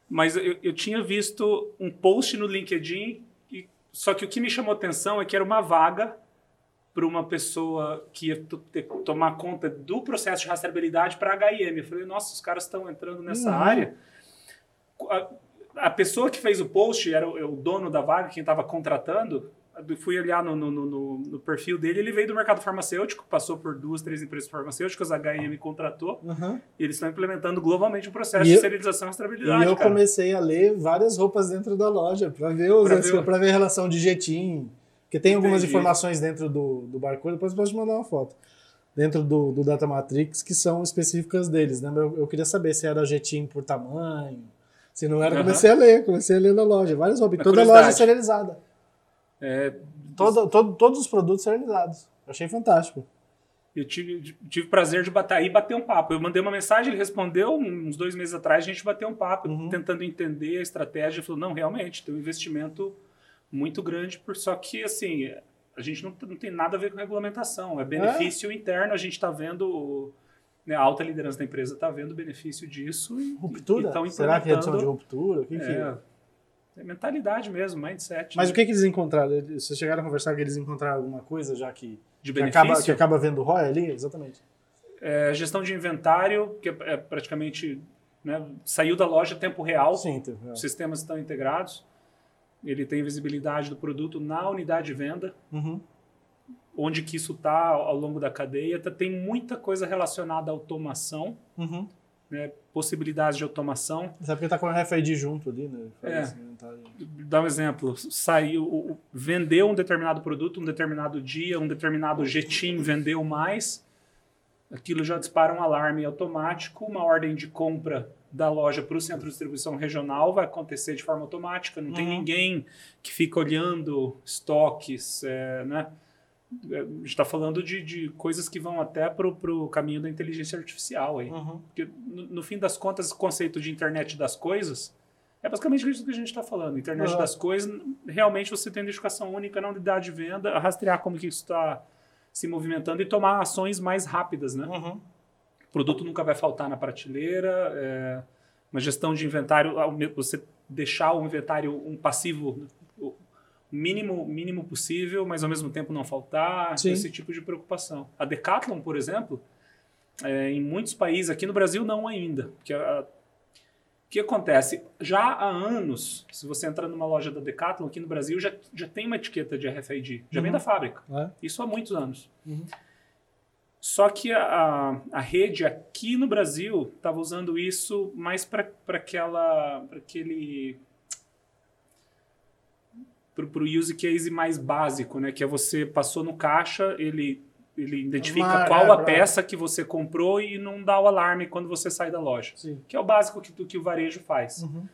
Mas eu, eu tinha visto um post no LinkedIn, e, só que o que me chamou atenção é que era uma vaga para uma pessoa que ia ter, tomar conta do processo de rastreabilidade para HIM. Eu falei, nossa, os caras estão entrando nessa uhum. área. A, a, pessoa que fez o post era o, o dono da vaga, quem estava contratando, fui olhar no, no, no, no, perfil dele, ele veio do mercado farmacêutico, passou por duas, três empresas farmacêuticas, a HM contratou, uhum. e eles estão implementando globalmente o processo e de serialização e rastreabilidade. E eu cara. comecei a ler várias roupas dentro da loja, para ver, os, ver, ver a relação de jetim, porque tem Entendi. algumas informações dentro do, do barcode, depois posso te mandar uma foto. Dentro do, do Data Matrix que são específicas deles, né? Eu, eu queria saber se era jetim por tamanho, se não era, uhum. comecei a ler, comecei a ler na loja, várias roupas, toda loja serializada. É, todo, todo, todos os produtos realizados. Eu achei fantástico. Eu tive, tive prazer de bater aí bater um papo. Eu mandei uma mensagem, ele respondeu uns dois meses atrás, a gente bateu um papo, uhum. tentando entender a estratégia. Ele falou, não, realmente, tem um investimento muito grande, por, só que, assim, a gente não, não tem nada a ver com regulamentação. É benefício é. interno, a gente está vendo... Né, a alta liderança da empresa está vendo o benefício disso. E, ruptura? E Será que é redução de ruptura? O que, é, que é? Mentalidade mesmo, mindset. Mas né? o que, que eles encontraram? Vocês chegaram a conversar que eles encontraram alguma coisa já que, de que, acaba, que acaba vendo ROI ali? Exatamente. É, gestão de inventário, que é, é praticamente né, saiu da loja tempo real. Sim, é. Os sistemas estão integrados. Ele tem visibilidade do produto na unidade de venda. Uhum. Onde que isso está ao longo da cadeia. Tem muita coisa relacionada à automação. Uhum né, possibilidades de automação. Sabe porque está com o RFID junto ali, né? É. Dá um exemplo. Saiu, vendeu um determinado produto, um determinado dia, um determinado jetim vendeu mais. Aquilo já dispara um alarme automático, uma ordem de compra da loja para o centro de distribuição regional vai acontecer de forma automática. Não uhum. tem ninguém que fica olhando estoques, é, né? É, a gente está falando de, de coisas que vão até para o caminho da inteligência artificial. Aí. Uhum. Porque, no, no, fim das contas, o conceito de internet das coisas é basicamente isso que a gente está falando. Internet uhum. das coisas, realmente você tem identificação única na unidade de venda, rastrear como que isso está se movimentando e tomar ações mais rápidas. Né? Uhum. O produto nunca vai faltar na prateleira, é, uma gestão de inventário, você deixar o inventário um passivo mínimo mínimo possível, mas ao mesmo tempo não faltar, Sim. esse tipo de preocupação. A Decathlon, por exemplo, é, em muitos países, aqui no Brasil não ainda, porque o que acontece? Já há anos, se você entrar numa loja da Decathlon aqui no Brasil, já, já tem uma etiqueta de RFID, já uhum. vem da fábrica. É. Isso há muitos anos. Uhum. Só que a, a rede aqui no Brasil estava usando isso mais para aquela, para aquele para o use case mais básico, né? Que é você passou no caixa, ele, ele identifica qual é, a peça que você comprou e não dá o alarme quando você sai da loja. Sim. Que é o básico que, que o varejo faz. Uhum.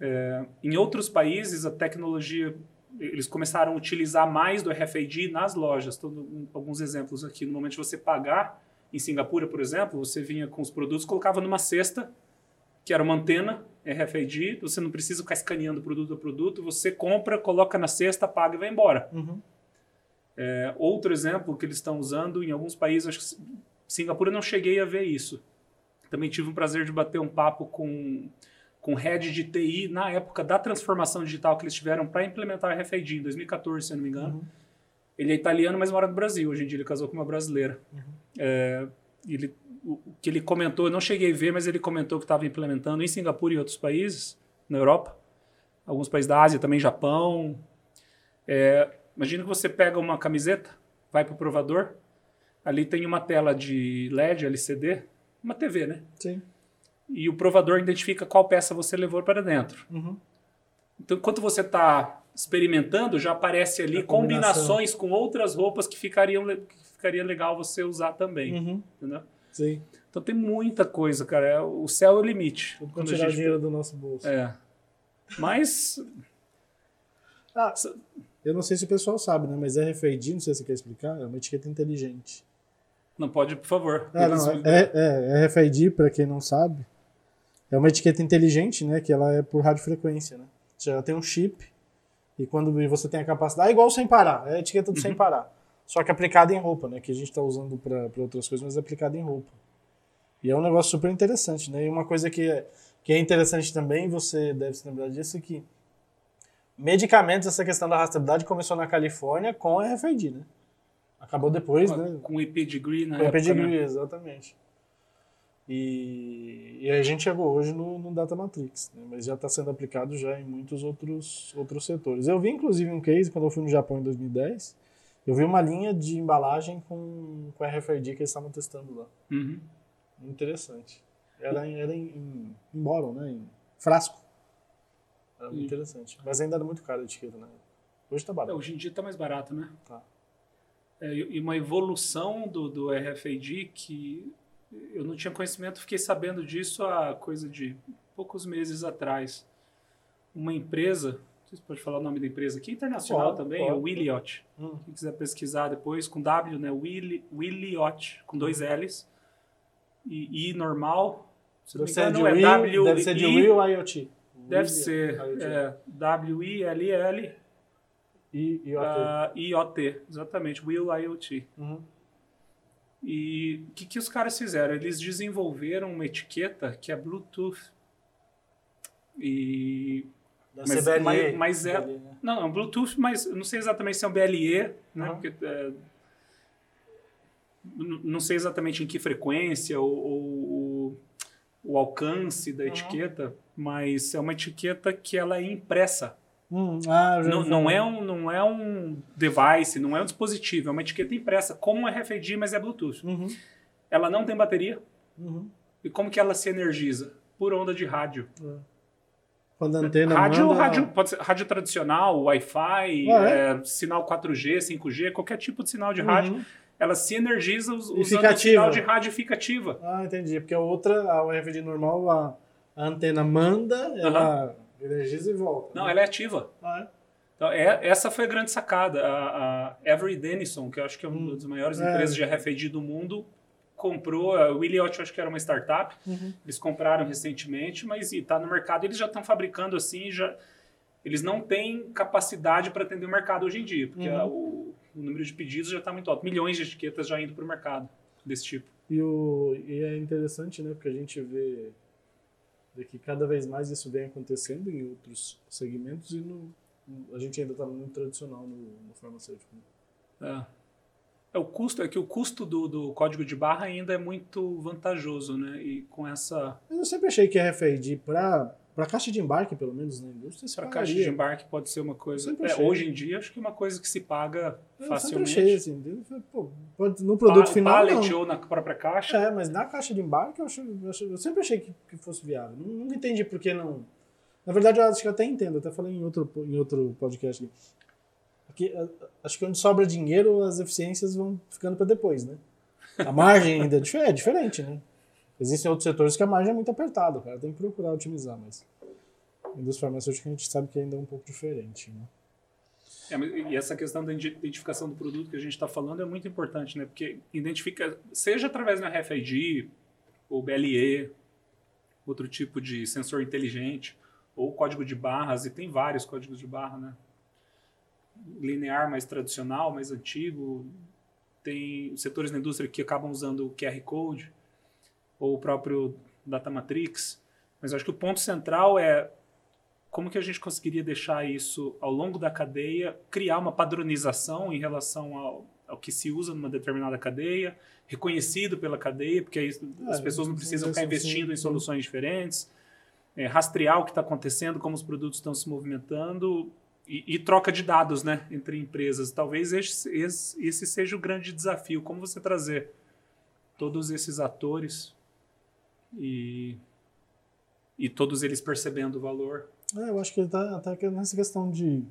É, em outros países, a tecnologia eles começaram a utilizar mais do RFID nas lojas. Estou alguns exemplos aqui. No momento de você pagar, em Singapura, por exemplo, você vinha com os produtos, colocava numa cesta, que era uma antena RFID, você não precisa ficar escaneando produto a produto, você compra, coloca na cesta, paga e vai embora. Uhum. É, outro exemplo que eles estão usando em alguns países, acho que Singapura não cheguei a ver isso. Também tive o prazer de bater um papo com com head de TI na época da transformação digital que eles tiveram para implementar o RFID em 2014, se eu não me engano. Uhum. Ele é italiano, mas mora no Brasil. Hoje em dia ele casou com uma brasileira. Uhum. É, ele o que ele comentou, eu não cheguei a ver, mas ele comentou que estava implementando em Singapura e outros países, na Europa, alguns países da Ásia, também Japão. É, imagina que você pega uma camiseta vai para o provador, ali tem uma tela de LED, LCD, uma TV, né? Sim. E o provador identifica qual peça você levou para dentro. Uhum. Então, enquanto você está experimentando, já aparece ali combinações com outras roupas que, ficariam, que ficaria legal você usar também. Uhum. Entendeu? Sim. Então tem muita coisa, cara. É, o céu é o limite. Tudo quando tirar gente... dinheiro do nosso bolso. É. Mas. ah, eu não sei se o pessoal sabe, né? Mas RFID, não sei se você quer explicar, é uma etiqueta inteligente. Não pode, por favor. É, não, é, é, é RFID, para quem não sabe, é uma etiqueta inteligente, né? Que ela é por radiofrequência, né? Ela tem um chip e quando você tem a capacidade, é igual sem parar, é a etiqueta do uhum. sem parar. Só que aplicada em roupa, né? Que a gente está usando para outras coisas, mas aplicada em roupa. E é um negócio super interessante, né? E uma coisa que é, que é interessante também, você deve se lembrar disso, é que medicamentos, essa questão da rastreabilidade começou na Califórnia com a RFID, né? Acabou depois, com, né? Com o Epidgree na com época, Epidgree, né? exatamente. E, e a gente chegou hoje no, no Data Matrix, né? mas já está sendo aplicado já em muitos outros, outros setores. Eu vi inclusive um case quando eu fui no Japão em 2010, eu vi uma linha de embalagem com, com RFID que eles estavam testando lá. Uhum. Interessante. Era, era em, em, em bottle, né? Em frasco. Era muito interessante. Mas ainda era muito caro a etiqueta, né? Hoje está barato. É, hoje em dia está mais barato, né? Tá. É, e uma evolução do, do RFID que eu não tinha conhecimento, fiquei sabendo disso há coisa de poucos meses atrás. Uma empresa, você pode falar o nome da empresa aqui, internacional pode, também, pode. o Williot. Hum. Quem quiser pesquisar depois, com W, né? Willi, Williot, com dois L's. E I normal. Se deve, ser de não, é w, deve ser de Will IoT. Deve ser. É, W-I-L-L. I-O-T. I-O-T, exatamente. Will IoT. Uhum. E o que, que os caras fizeram? Eles desenvolveram uma etiqueta que é Bluetooth. E. Deve mas, BLE. Mas, mas é. BLE, né? Não, é um Bluetooth, mas não sei exatamente se é um BLE, né? Uhum. Porque, é, não sei exatamente em que frequência ou, ou o alcance da uhum. etiqueta, mas é uma etiqueta que ela é impressa. Hum, ah, não, não, é um, não é um device, não é um dispositivo, é uma etiqueta impressa, como um RFID, mas é Bluetooth. Uhum. Ela não tem bateria. Uhum. E como que ela se energiza? Por onda de rádio. É. Quando a antena rádio, manda... rádio, pode ser rádio tradicional, Wi-Fi, ah, é? É, sinal 4G, 5G, qualquer tipo de sinal de uhum. rádio ela se energiza usando o sinal de rádio fica ativa. Ah, entendi. Porque a outra, a RFID normal, a, a antena manda, ela uhum. energiza e volta. Não, né? ela é ativa. Ah, é? Então, é, essa foi a grande sacada. A, a Avery Dennison, que eu acho que é uma hum. das maiores é. empresas de RFID do mundo, comprou. A Williot, acho que era uma startup. Uhum. Eles compraram recentemente, mas está no mercado. Eles já estão fabricando assim, já. Eles não têm capacidade para atender o mercado hoje em dia, porque uhum. a, o, o número de pedidos já está muito alto. Milhões de etiquetas já indo para o mercado desse tipo. E, o, e é interessante, né? Porque a gente vê, vê que cada vez mais isso vem acontecendo em outros segmentos e no, a gente ainda está muito tradicional no, no farmacêutico. Né? É. é. O custo é que o custo do, do código de barra ainda é muito vantajoso, né? E com essa. Eu sempre achei que RFID para para caixa de embarque, pelo menos na indústria, Para caixa de embarque pode ser uma coisa. É, hoje em dia, acho que é uma coisa que se paga eu facilmente. Sempre achei, assim, pô, no produto pa final. Pallet não. ou na própria caixa. É, mas na caixa de embarque eu, acho, eu, eu sempre achei que, que, fosse viável. Nunca entendi por que não. Na verdade, eu acho que eu até entendo, até falei em outro, em outro podcast aqui. Aqui acho que onde sobra dinheiro, as eficiências vão ficando para depois, né? A margem ainda é, é diferente, né? Existem outros setores que a margem é muito apertada, cara tem que procurar otimizar, mas a indústria farmacêutica a gente sabe que ainda é um pouco diferente, né? É, e essa questão da identificação do produto que a gente está falando é muito importante, né? Porque identifica, seja através do RFID, ou BLE, outro tipo de sensor inteligente, ou código de barras, e tem vários códigos de barra, né? Linear mais tradicional, mais antigo, tem setores da indústria que acabam usando o QR Code, ou o próprio Data Matrix. Mas acho que o ponto central é como que a gente conseguiria deixar isso ao longo da cadeia, criar uma padronização em relação ao, ao que se usa numa determinada cadeia, reconhecido pela cadeia, porque aí é, as pessoas não precisam ficar investindo em soluções diferentes, é, rastrear o que está acontecendo, como os produtos estão se movimentando e, e, troca de dados né, entre empresas. Talvez esse, esse, esse seja o grande desafio. Como você trazer todos esses atores e, e todos eles percebendo o valor. É, eu acho que está tá nessa questão de,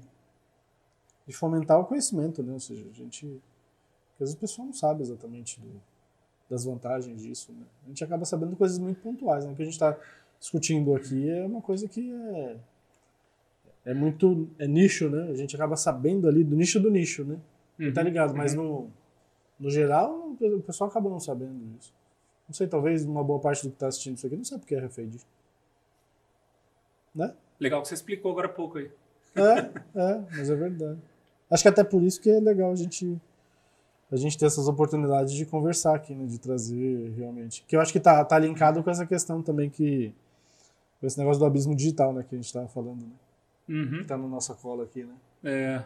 de fomentar o conhecimento, né? Ou seja, a gente. Porque às vezes o pessoal não sabe exatamente do, das vantagens disso. Né? A gente acaba sabendo coisas muito pontuais. Né? O que a gente está discutindo aqui é uma coisa que é, é muito. é nicho, né? A gente acaba sabendo ali do nicho do nicho, né? Tá uhum, tá ligado? Mas uhum. no, no geral, o pessoal acaba não sabendo isso. Não sei, talvez uma boa parte do que está assistindo isso aqui não sabe o que é RFID. Né? Legal que você explicou agora há pouco aí. É, é, mas é verdade. Acho que até por isso que é legal a gente a gente ter essas oportunidades de conversar aqui, né, de trazer realmente. Que eu acho que tá, tá linkado com essa questão também que com esse negócio do abismo digital, né, que a gente estava falando, né? Uhum. Que tá na nossa cola aqui, né? É.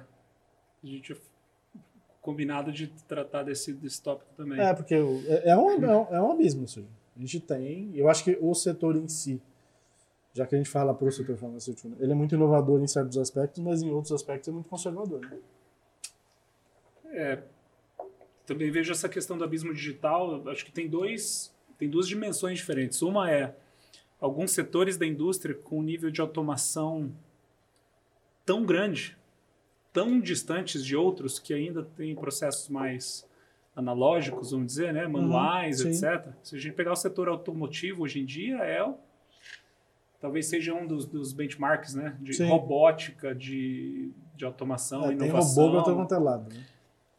A gente combinado de tratar desse, desse tópico também. É, porque é, é, um, é, um, é um abismo, seja, a gente tem, eu acho que o setor em si, já que a gente fala para o setor farmacêutico, ele é muito inovador em certos aspectos, mas em outros aspectos é muito conservador. Né? É, também vejo essa questão do abismo digital, acho que tem dois, tem duas dimensões diferentes. Uma é alguns setores da indústria com um nível de automação tão grande tão distantes de outros que ainda têm processos mais analógicos, vamos dizer, né? manuais, uhum, etc. Se a gente pegar o setor automotivo hoje em dia, é talvez seja um dos, dos benchmarks né? de sim. robótica, de, de automação, é, inovação. Tem robô para todo é lado, né?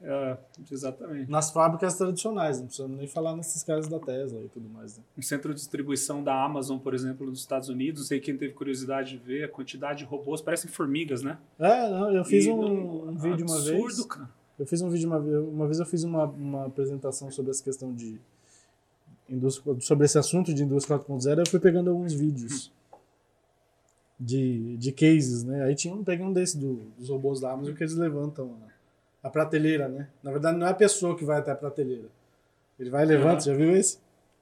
É, exatamente. Nas fábricas tradicionais, não precisamos nem falar nesses caras da Tesla e tudo mais. Né? Um centro de distribuição da Amazon, por exemplo, nos Estados Unidos, sei quem teve curiosidade de ver a quantidade de robôs, parecem formigas, né? É, não, eu fiz um, um, vídeo absurdo, uma vez. Absurdo, cara. Eu fiz um vídeo uma vez, uma vez eu fiz uma, uma apresentação sobre essa questão de indústria, sobre esse assunto de indústria 4.0, eu fui pegando alguns vídeos de, de cases, né? Aí tinha um, peguei um desses do, dos robôs da Amazon que eles levantam né? A prateleira, né? Na verdade, não é a pessoa que vai até a prateleira. Ele vai e levanta, uhum. já viu esse?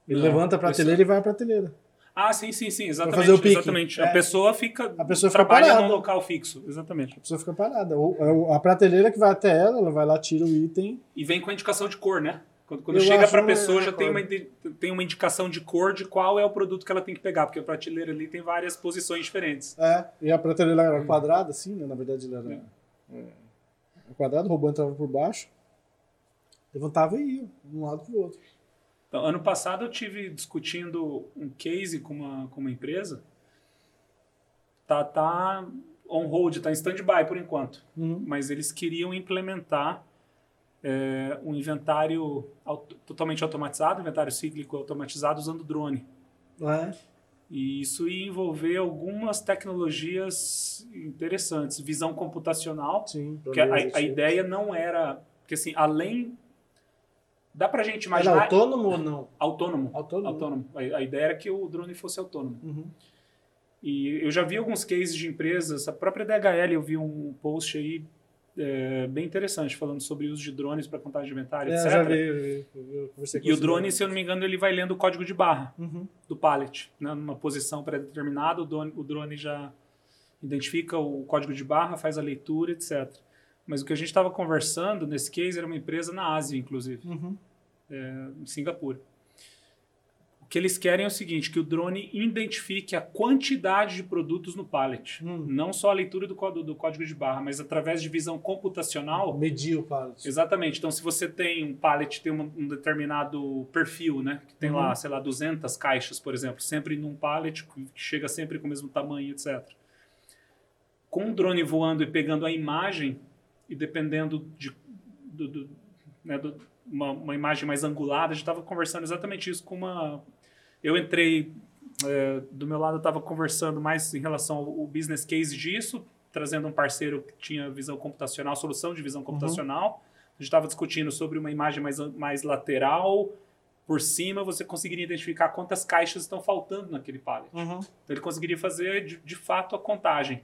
Ele não, levanta a prateleira e vai à prateleira. Ah, sim, sim, sim, exatamente. fazer o pique. Exatamente. É. A pessoa fica. A pessoa fica parada. num local fixo, exatamente. A pessoa fica parada. É a prateleira que vai até ela, ela vai lá, tira o item. E vem com a indicação de cor, né? Quando, quando chega para a pessoa, já tem uma, tem uma indicação de cor de qual é o produto que ela tem que pegar, porque a prateleira ali tem várias posições diferentes. É, e a prateleira era quadrada, assim, né? Na verdade, ela era. É. É quadrado, o robô entrava por baixo, levantava e ia, de um lado para o outro. Então, ano passado eu tive discutindo um case com uma, com uma empresa. Tá, tá on hold, tá em stand-by por enquanto. Uhum. Mas eles queriam implementar é, um inventário auto, totalmente automatizado, inventário cíclico automatizado usando drone. É. E isso ia envolver algumas tecnologias interessantes. Visão computacional. Sim, porque a, a ideia não era. Porque, assim, além. Dá pra gente imaginar. Era autônomo ou não? Autônomo. Autônomo. autônomo. A, a, ideia era que o drone fosse autônomo. Uhum. E eu já vi alguns cases de empresas. A própria DHL, eu vi um post aí é, bem interessante, falando sobre o uso de drones para contagem de inventário, é, etc. Já vi, eu, eu e o drone, se eu não me engano, ele vai lendo o código de barra uhum. do pallet. Né? Numa posição pré-determinada, o drone, o drone já identifica o código de barra, faz a leitura, etc. Mas o que a gente estava conversando nesse case era uma empresa na Ásia, inclusive, uhum. é, em Singapura que eles querem é o seguinte, que o drone identifique a quantidade de produtos no pallet. Hum. Não só a leitura do, do, do, código de barra, mas através de visão computacional... Medir o pallet. Exatamente. Então, se você tem um pallet, tem um, um determinado perfil, né? Que tem uhum. lá, sei lá, 200 caixas, por exemplo, sempre num pallet, que chega sempre com o mesmo tamanho, etc. Com o drone voando e pegando a imagem, e dependendo de... Do, do, né, do uma, uma, imagem mais angulada. A gente estava conversando exatamente isso com uma eu entrei, é, do meu lado, eu estava conversando mais em relação ao business case disso, trazendo um parceiro que tinha visão computacional, solução de visão computacional. Uhum. A gente estava discutindo sobre uma imagem mais, mais lateral, por cima, você conseguiria identificar quantas caixas estão faltando naquele pallet. Uhum. Então, ele conseguiria fazer, de, de, fato, a contagem.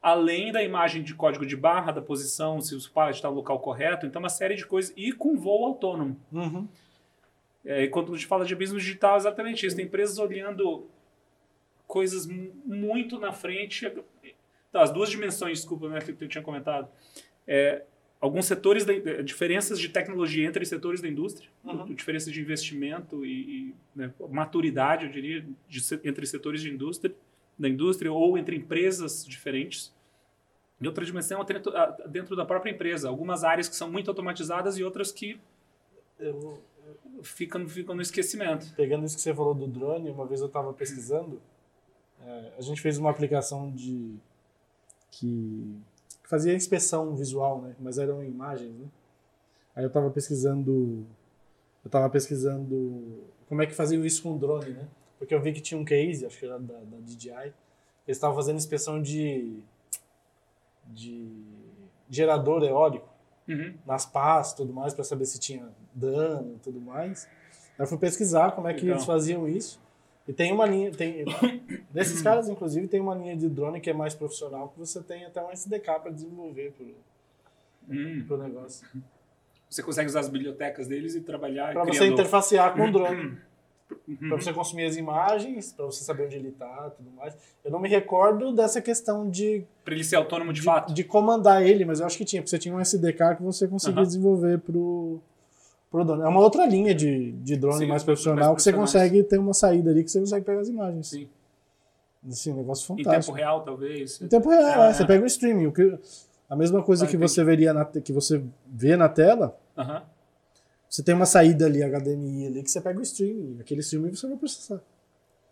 Além da imagem de código de barra, da posição, se o pallet está no local correto. Então, uma série de coisas. E com voo autônomo. Uhum. É, e quando a gente fala de abismo digital, é exatamente isso. Tem empresas olhando coisas muito na frente. as duas dimensões, desculpa, né, que eu tinha comentado. É, alguns setores, da, diferenças de tecnologia entre setores da indústria, uhum. diferenças de investimento e, e né, maturidade, eu diria, de, entre setores de indústria, da indústria ou entre empresas diferentes. E outra dimensão é dentro da própria empresa. Algumas áreas que são muito automatizadas e outras que eu, ficam, ficam no esquecimento. Pegando isso que você falou do drone, uma vez eu estava pesquisando, é, a gente fez uma aplicação de que fazia inspeção visual, né? Mas eram imagens, né? Aí eu estava pesquisando, eu estava pesquisando como é que faziam isso com drone, né? Porque eu vi que tinha um case, acho que era da, da DJI, eles estavam fazendo inspeção de de gerador eólico uhum. nas pás e tudo mais para saber se tinha dano e tudo mais. Eu fui pesquisar como é que eles faziam isso. E tem uma linha, tem *coughs* desses caras inclusive tem uma linha de drone que é mais profissional que você tem até um SDK para desenvolver pro, hum. pro negócio. Você consegue usar as bibliotecas deles e trabalhar para criando... você interfacear com o drone. *coughs* Uhum. Para você consumir as imagens, para você saber onde ele está, tudo mais. Eu não me recordo dessa questão de para ele ser autônomo de, de, fato, de comandar ele, mas eu acho que tinha, porque você tinha um SDK que você conseguia uhum. desenvolver pro pro drone. É uma outra linha de, de drone Sim, mais profissional mais que você consegue ter uma saída ali que você consegue pegar as imagens. Sim. Assim, um negócio fantástico. Em tempo real, talvez. Em tempo real, é, é. Você pega o streaming. O que, a mesma coisa que você veria na, que você vê na tela. Uhum você tem uma saída ali, HDMI ali, que você pega o streaming. Aquele streaming você vai processar.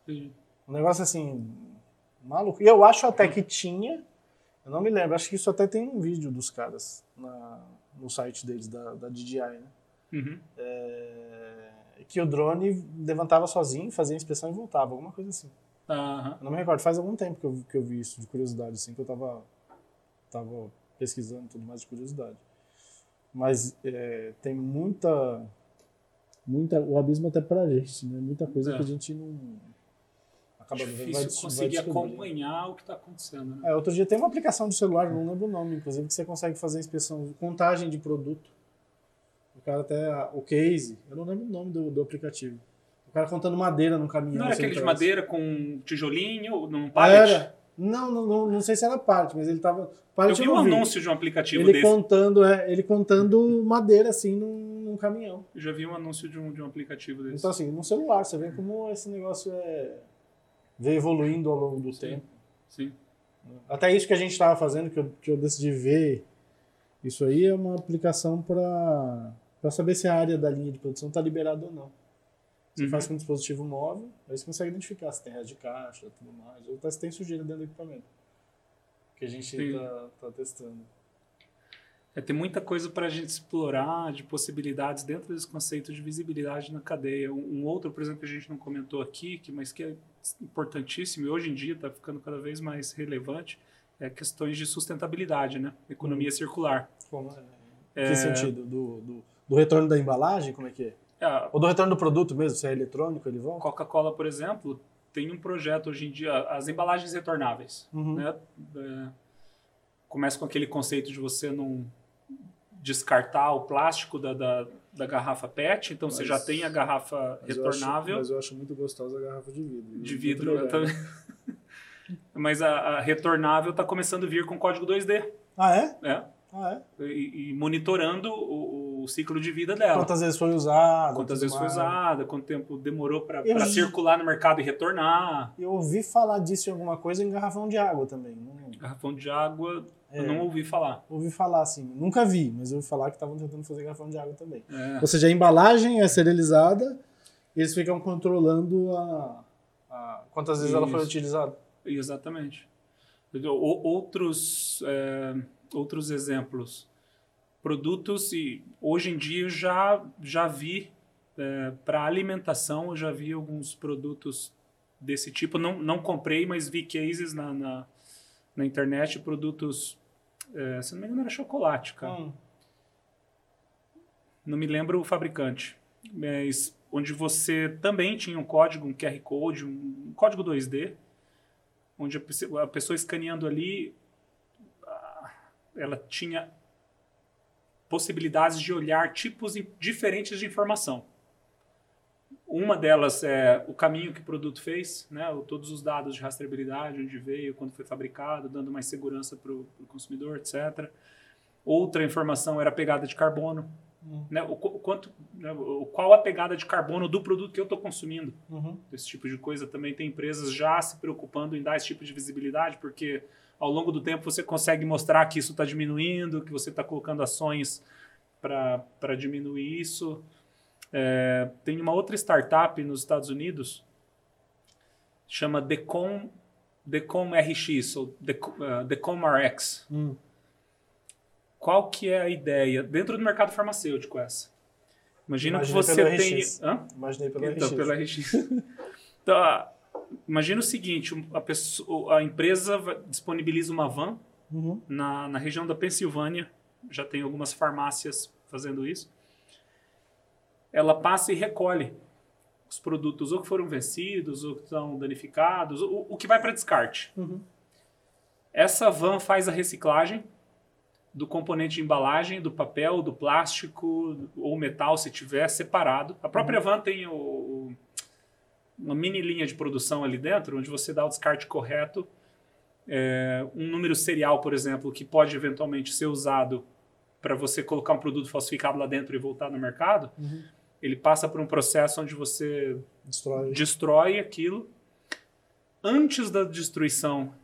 Sim. Um negócio assim, maluco. E eu acho até que tinha, eu não me lembro, acho que isso até tem um vídeo dos caras na, no site deles, da, da DJI, né? Uhum. É, que o drone levantava sozinho, fazia a inspeção e voltava, alguma coisa assim. Uhum. Eu não me recordo, faz algum tempo que eu, que eu vi isso, de curiosidade, assim, que eu tava, tava pesquisando tudo mais de curiosidade mas é, tem muita muita o abismo até pra gente né? Muita coisa é. que a gente não acaba Difícil vai, conseguir vai acompanhar o que está acontecendo né? é, outro dia tem uma aplicação de celular não lembro o nome inclusive que você consegue fazer inspeção contagem de produto. O cara até o case eu não lembro o nome do, do aplicativo. O cara contando madeira no caminhão não era aquele de madeira com tijolinho num pallet era não, não, não, não sei se era parte, mas ele tava. Pallet eu vi um anúncio de um aplicativo ele desse. Contando, é, ele contando madeira assim num, num caminhão. Eu já vi um anúncio de um, de um aplicativo desse. Então, assim, no celular, você vê como esse negócio é. vem evoluindo ao longo do Sim. tempo. Sim. Até isso que a gente estava fazendo, que eu, que eu decidi ver, isso aí é uma aplicação para saber se a área da linha de produção está liberada ou não. Você uhum. faz com um dispositivo móvel, aí você consegue identificar se tem resto de caixa tudo mais, ou se tem sujeira dentro do equipamento. Que a gente está tá testando. É, tem muita coisa para a gente explorar de possibilidades dentro desse conceito de visibilidade na cadeia. Um, outro, por exemplo, que a gente não comentou aqui, que, mas que é importantíssimo e hoje em dia está ficando cada vez mais relevante, é questões de sustentabilidade, né? Economia hum. circular. Como é? Que é... sentido? Do, do, do retorno da embalagem? Como é que é? É, Ou do retorno do produto mesmo, se é eletrônico, ele volta? Coca-Cola, por exemplo, tem um projeto hoje em dia, as embalagens retornáveis. Uhum. Né? É, começa com aquele conceito de você não descartar o plástico da, da, da garrafa PET, então mas, você já tem a garrafa mas retornável. Eu acho, mas eu acho muito gostosa a garrafa de vidro. De vidro, eu também. *laughs* mas a, a retornável está começando a vir com código 2D. Ah, é? É. Ah, é? E, e monitorando o, o, ciclo de vida dela. Quantas vezes foi usada? Quantas vezes mais. foi usada, quanto tempo demorou para circular no mercado e retornar. Eu ouvi falar disso em alguma coisa em garrafão de água também. Não... Garrafão de água, é, eu não ouvi falar. Ouvi falar, assim. Nunca vi, mas ouvi falar que estavam tentando fazer garrafão de água também. É. Ou seja, a embalagem é serializada e eles ficam controlando a, a quantas vezes Isso. ela foi utilizada. Exatamente. Outros. É outros exemplos. Produtos, e hoje em dia eu já, já vi, é, para alimentação, eu já vi alguns produtos desse tipo. Não, não comprei, mas vi cases na, na, na internet, produtos, é, se não me engano era chocolate, cara. Hum. Não me lembro o fabricante, mas onde você também tinha um código, um QR Code, um, um código 2D, onde a, a pessoa escaneando ali ela tinha possibilidades de olhar tipos diferentes de informação. Uma delas é o caminho que o produto fez, né? todos os dados de rastreabilidade, onde veio, quando foi fabricado, dando mais segurança para o consumidor, etc. Outra informação era a pegada de carbono, uhum. né? o, quanto, né? o, qual a pegada de carbono do produto que eu estou consumindo. Uhum. Esse tipo de coisa também tem empresas já se preocupando em dar esse tipo de visibilidade, porque ao longo do tempo você consegue mostrar que isso está diminuindo, que você está colocando ações para diminuir isso. É, tem uma outra startup nos Estados Unidos, chama Decom, Decom RX, ou Decom, uh, Decom RX. Hum. Qual que é a ideia? Dentro do mercado farmacêutico essa. Imagina Imaginei que você tem... Hã? Imaginei pelo então, RX. Pelo RX. *laughs* então, imagina o seguinte, a, pessoa, a empresa disponibiliza uma van uhum. na, na região da Pensilvânia, já tem algumas farmácias fazendo isso ela passa e recolhe os produtos ou que foram vencidos, ou que estão danificados, o, o que vai para descarte. Uhum. Essa van faz a reciclagem do componente de embalagem, do papel, do plástico ou metal, se tiver separado. A própria uhum. van tem o, o, uma mini linha de produção ali dentro, onde você dá o descarte correto. É, um número serial, por exemplo, que pode eventualmente ser usado para você colocar um produto falsificado lá dentro e voltar no mercado. Uhum ele passa por um processo onde você destrói, destrói aquilo. Antes da destruição,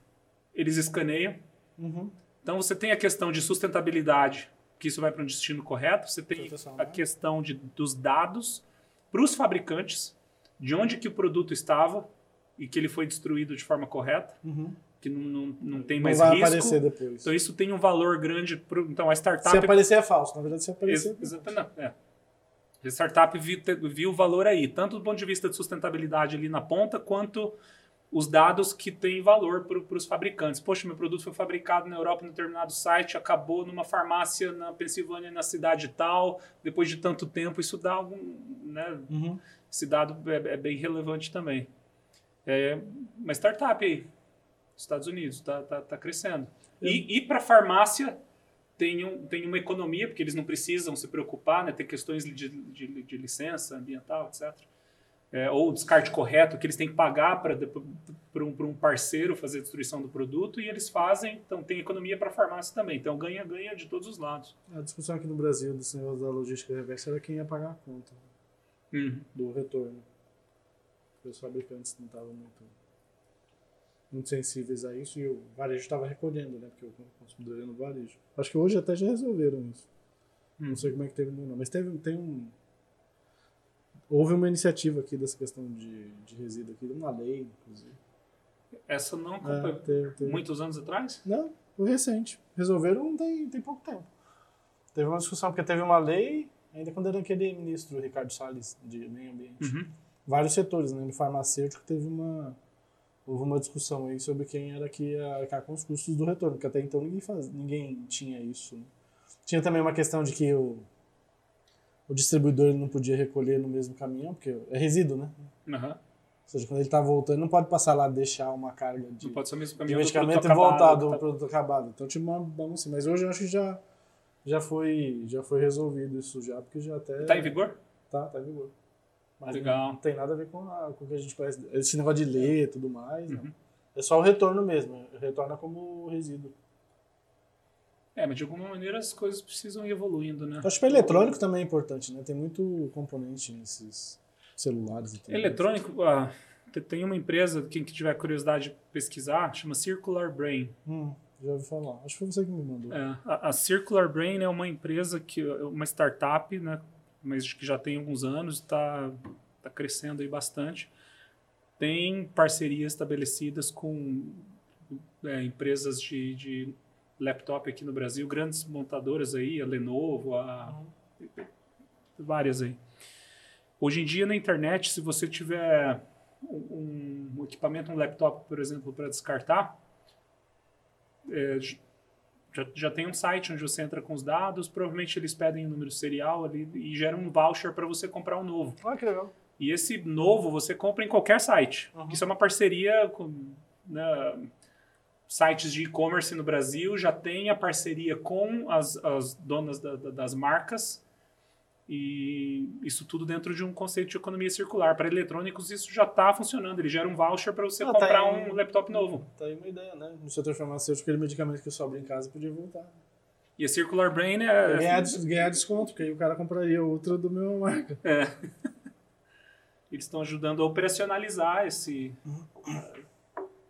eles escaneiam. Uhum. Então você tem a questão de sustentabilidade, que isso vai para um destino correto. Você tem a né? questão de, dos dados para os fabricantes, de onde que o produto estava e que ele foi destruído de forma correta. Uhum que não, não, não tem mais não vai risco. aparecer depois. Então isso tem um valor grande. Pro, então a startup. Se aparecer é falso, na verdade se aparecer. Ex exatamente. É. A startup viu, viu o valor aí, tanto do ponto de vista de sustentabilidade ali na ponta, quanto os dados que têm valor para os fabricantes. Poxa, meu produto foi fabricado na Europa em determinado site, acabou numa farmácia na Pensilvânia, na cidade tal, depois de tanto tempo, isso dá algum. Né? Uhum. Esse dado é, é, bem relevante também. É uma startup aí, Estados Unidos, está tá, tá crescendo. E, e para farmácia, tem, um, tem uma economia, porque eles não precisam se preocupar, né? tem questões de, de, de licença ambiental, etc. É, ou descarte correto, que eles têm que pagar para um, um parceiro fazer a destruição do produto, e eles fazem, então tem economia para a farmácia também. Então ganha-ganha de todos os lados. A discussão aqui no Brasil desse negócio da logística reversa era quem ia pagar a conta uhum. do retorno. Os fabricantes não estavam muito muito sensíveis a isso e o varejo estava recolhendo, né? Porque o consumidor ia no varejo. Acho que hoje até já resolveram isso. Hum. Não sei como é que teve não, mas teve tem um houve uma iniciativa aqui dessa questão de, de resíduo aqui, uma lei, inclusive. Essa não é, teve, teve. muitos anos atrás? Não, foi recente. Resolveram tem, tem pouco tempo. Teve uma discussão, porque teve uma lei, ainda quando era aquele ministro Ricardo Salles, de meio ambiente. Uhum. Vários setores, né? No farmacêutico teve uma houve uma discussão aí sobre quem era que ia arcar com os custos do retorno, porque até então ninguém, faz, ninguém tinha isso. Né? Tinha também uma questão de que o, o distribuidor não podia recolher no mesmo caminhão, porque é resíduo, né? Uhum. Ou seja, quando ele está voltando, não pode passar lá deixar uma carga de, não pode ser mesmo de medicamento e voltar do tá... produto acabado. Então, tipo, vamos assim. Mas hoje eu acho que já, já, foi, já foi resolvido isso já, porque já até... Está em vigor? Tá, tá em vigor. Mas Legal. Não, tem nada a ver com, a, com o que a gente conhece. Esse negócio de ler e tudo mais. Uhum. É só o retorno mesmo. Retorna como resíduo. É, mas de alguma maneira as coisas precisam ir evoluindo, né? Acho que o eletrônico também é importante, né? Tem muito componente nesses celulares. E eletrônico, ah, tem uma empresa, quem tiver curiosidade de pesquisar, chama Circular Brain. Hum, já ouvi falar. Acho que foi você que me mandou. É, a, Circular Brain é uma empresa, que uma startup, né? mas que já tem alguns anos, está tá crescendo aí bastante. Tem parcerias estabelecidas com é, empresas de, de, laptop aqui no Brasil, grandes montadoras aí, a Lenovo, a, várias aí. Hoje em dia na internet, se você tiver um, um equipamento, um laptop, por exemplo, para descartar, é, já, já tem um site onde você entra com os dados, provavelmente eles pedem o um número serial ali e geram um voucher para você comprar um novo. Ah, que legal. E esse novo você compra em qualquer site. Uhum. Isso é uma parceria com né, sites de e-commerce no Brasil, já tem a parceria com as, as donas da, da, das marcas E isso tudo dentro de um conceito de economia circular. Para eletrônicos, isso já está funcionando. Ele gera um voucher para você ah, tá comprar tá aí, um laptop novo. Tá aí uma ideia, né? No setor farmacêutico, aquele medicamento que sobra em casa podia voltar. E a Circular Brain é. Ganhar, ganhar desconto, porque aí o cara compraria outra do meu marca. É. *laughs* Eles estão ajudando a operacionalizar esse,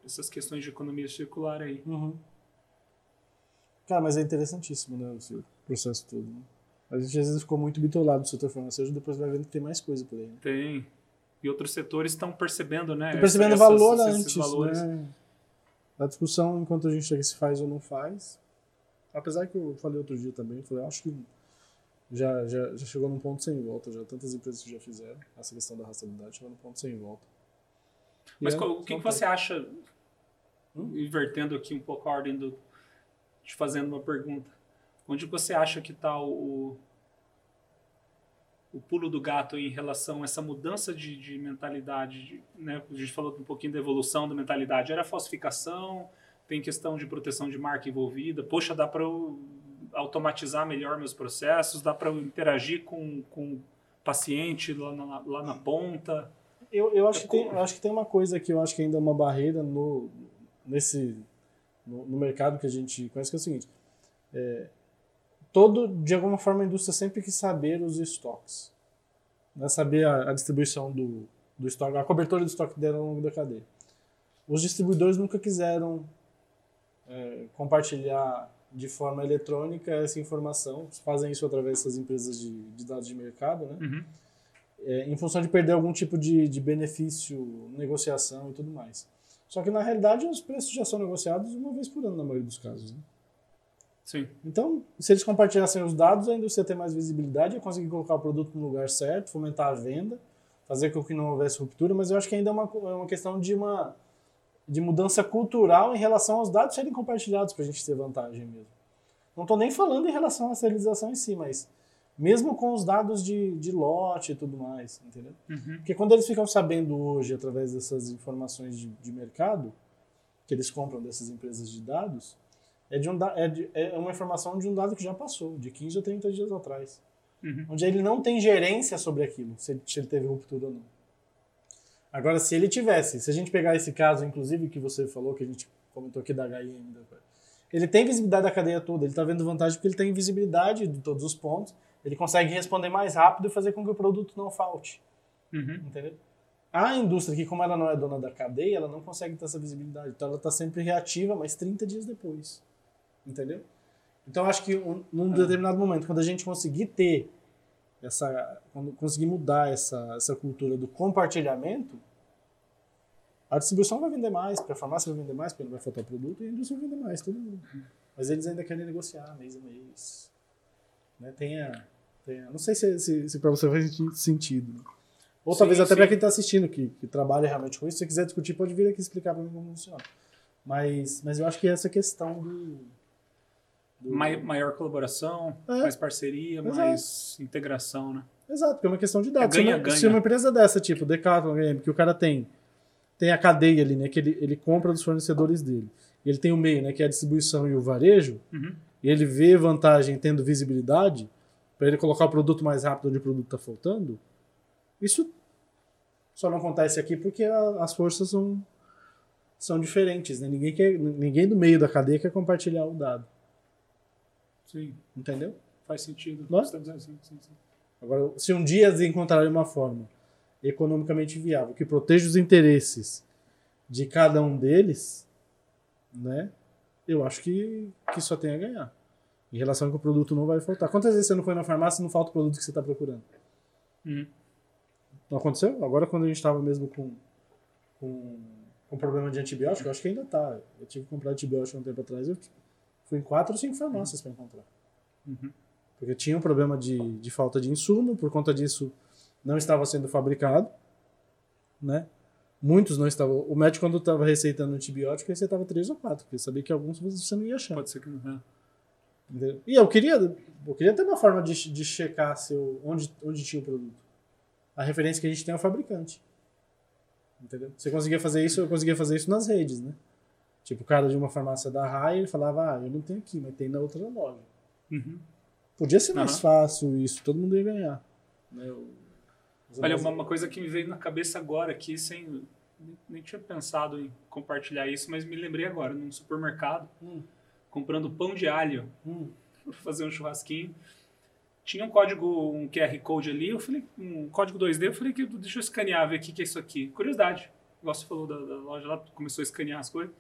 essas questões de economia circular aí. Uhum. Cara, mas é interessantíssimo, né? O processo todo. Né? A gente às vezes ficou muito bitolado no setor farmacêutico, depois vai vendo que tem mais coisa por aí. Né? Tem. E outros setores estão percebendo, né? Estão percebendo essas, valor antes, valores. né? A discussão, enquanto a gente chega se faz ou não faz. Apesar que eu falei outro dia também, falei, acho que já, já, já chegou num ponto sem volta, já tantas empresas que já fizeram essa questão da rastreabilidade chegou num ponto sem volta. Mas é, o que, que você acha, hum? invertendo aqui um pouco a ordem do, te fazendo uma pergunta, Onde você acha que está o, o pulo do gato em relação a essa mudança de, de mentalidade? De, né? A gente falou um pouquinho da evolução da mentalidade. Era falsificação, tem questão de proteção de marca envolvida. Poxa, dá para automatizar melhor meus processos, dá para interagir com, com o paciente lá na, lá na ponta. Eu, eu, acho é que tem, eu acho que tem uma coisa que eu acho que ainda é uma barreira no, nesse, no, no mercado que a gente conhece, que é o seguinte. É, todo, de alguma forma, a indústria sempre quis saber os estoques. Né? Saber a, a, distribuição do, do estoque, a cobertura do estoque dela ao longo da cadeia. Os distribuidores nunca quiseram é, compartilhar de forma eletrônica essa informação, fazem isso através dessas empresas de, de dados de mercado, né? Uhum. É, em função de perder algum tipo de, de benefício, negociação e tudo mais. Só que na realidade os preços já são negociados uma vez por ano na maioria dos casos. Né? Sim. Então, se eles compartilhassem os dados, a indústria ter mais visibilidade, ia conseguir colocar o produto no lugar certo, fomentar a venda, fazer com que não houvesse ruptura, mas eu acho que ainda é uma, é uma questão de uma de mudança cultural em relação aos dados serem compartilhados para a gente ter vantagem mesmo. Não estou nem falando em relação à serialização em si, mas mesmo com os dados de, de lote e tudo mais, entendeu? Uhum. Porque quando eles ficam sabendo hoje, através dessas informações de, de mercado, que eles compram dessas empresas de dados, é, de um, é, de, é uma informação de um dado que já passou, de 15 ou 30 dias atrás. Uhum. Onde ele não tem gerência sobre aquilo, se ele, se ele teve ruptura ou não. Agora, se ele tivesse, se a gente pegar esse caso, inclusive, que você falou, que a gente comentou aqui da HM, ele tem visibilidade da cadeia toda, ele está vendo vantagem porque ele tem visibilidade de todos os pontos, ele consegue responder mais rápido e fazer com que o produto não falte. Uhum. Entendeu? A indústria, que como ela não é dona da cadeia, ela não consegue ter essa visibilidade. Então ela está sempre reativa, mas 30 dias depois. Entendeu? Então acho que um, num determinado momento, quando a gente conseguir ter essa. Quando conseguir mudar essa, essa cultura do compartilhamento, a distribuição vai vender mais, a farmácia vai vender mais, porque não vai faltar produto, e a indústria vai vender mais, todo mundo. Mas eles ainda querem negociar mês a mês. Né? Tem a, tem a, não sei se, se, se para você faz sentido. Né? Ou sim, talvez até para quem está assistindo, que, que trabalha realmente com isso, se você quiser discutir, pode vir aqui explicar para mim como funciona. Mas, mas eu acho que essa questão do, do... Maior colaboração, é. mais parceria, Exato. mais integração, né? Exato, porque é uma questão de dados. É ganha, se, uma, ganha. se uma empresa dessa, tipo Decathlon, que o cara tem tem a cadeia ali, né, que ele, ele compra dos fornecedores dele. E ele tem o meio, né, que é a distribuição e o varejo, uhum. e ele vê vantagem tendo visibilidade para ele colocar o produto mais rápido onde o produto está faltando. Isso só não acontece aqui porque a, as forças são, são diferentes, né? Ninguém, quer, ninguém do meio da cadeia quer compartilhar o dado. Sim. Entendeu? Faz sentido. Não? Sim, sim, sim. Agora, se um dia eles encontrarem uma forma economicamente viável que proteja os interesses de cada um deles, né? Eu acho que, que só tem a ganhar. Em relação ao que o produto não vai faltar. Quantas vezes você não foi na farmácia e não falta o produto que você está procurando? Uhum. Não aconteceu? Agora, quando a gente estava mesmo com, com, com problema de antibiótico, eu acho que ainda tá. Eu tive que comprar antibiótico um tempo atrás. Eu Fui em quatro ou cinco farmácias para encontrar. Uhum. Porque tinha um problema de, de falta de insumo, por conta disso não estava sendo fabricado, né? Muitos não estavam. O médico, quando estava receitando antibiótico, receitava três ou quatro, porque sabia que alguns você não ia achar. Pode ser que não. É. E eu queria, eu queria ter uma forma de, de checar se eu, onde, onde tinha o produto. A referência que a gente tem é o fabricante. Entendeu? Você conseguia fazer isso, eu conseguia fazer isso nas redes, né? Tipo, o cara de uma farmácia da Rai, ele falava, ah, eu não tenho aqui, mas tem na outra loja. Uhum. Podia ser mais uhum. fácil isso, todo mundo ia ganhar. Né? Olha, uma, uma, coisa que me veio na cabeça agora aqui, sem nem tinha pensado em compartilhar isso, mas me lembrei agora, num supermercado, hum. comprando pão de alho hum. para fazer um churrasquinho. Tinha um código, um QR Code ali, eu falei, um código 2D, eu falei que deixa eu escanear, ver o que, que é isso aqui. Curiosidade. Igual você falou da, da loja lá, começou a escanear as coisas.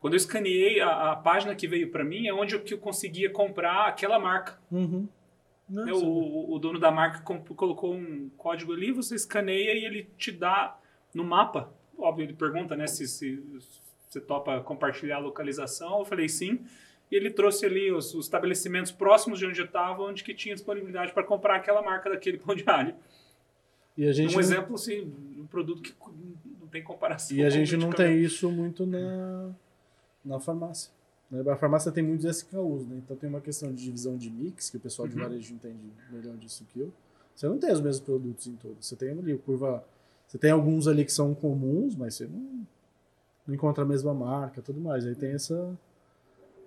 Quando eu escaneei, a, a página que veio para mim é onde eu, que eu conseguia comprar aquela marca. Uhum. Nossa, o, o, dono da marca colocou um código ali, você escaneia e ele te dá no mapa. Óbvio, ele pergunta né, se, se você topa compartilhar a localização. Eu falei sim. E ele trouxe ali os, os estabelecimentos próximos de onde eu estava, onde que tinha disponibilidade para comprar aquela marca daquele *laughs* pão de alho. E a gente um não... exemplo, assim, um produto que não tem comparação. E a gente não tem isso muito na, na farmácia. Né? A farmácia tem muitos SKUs, né? Então tem uma questão de divisão de mix, que o pessoal de uhum. varejo entende melhor disso que eu. Você não tem os mesmos produtos em todos. Você tem ali curva. Você tem alguns ali que são comuns, mas você não, não encontra a mesma marca tudo mais. Aí tem essa.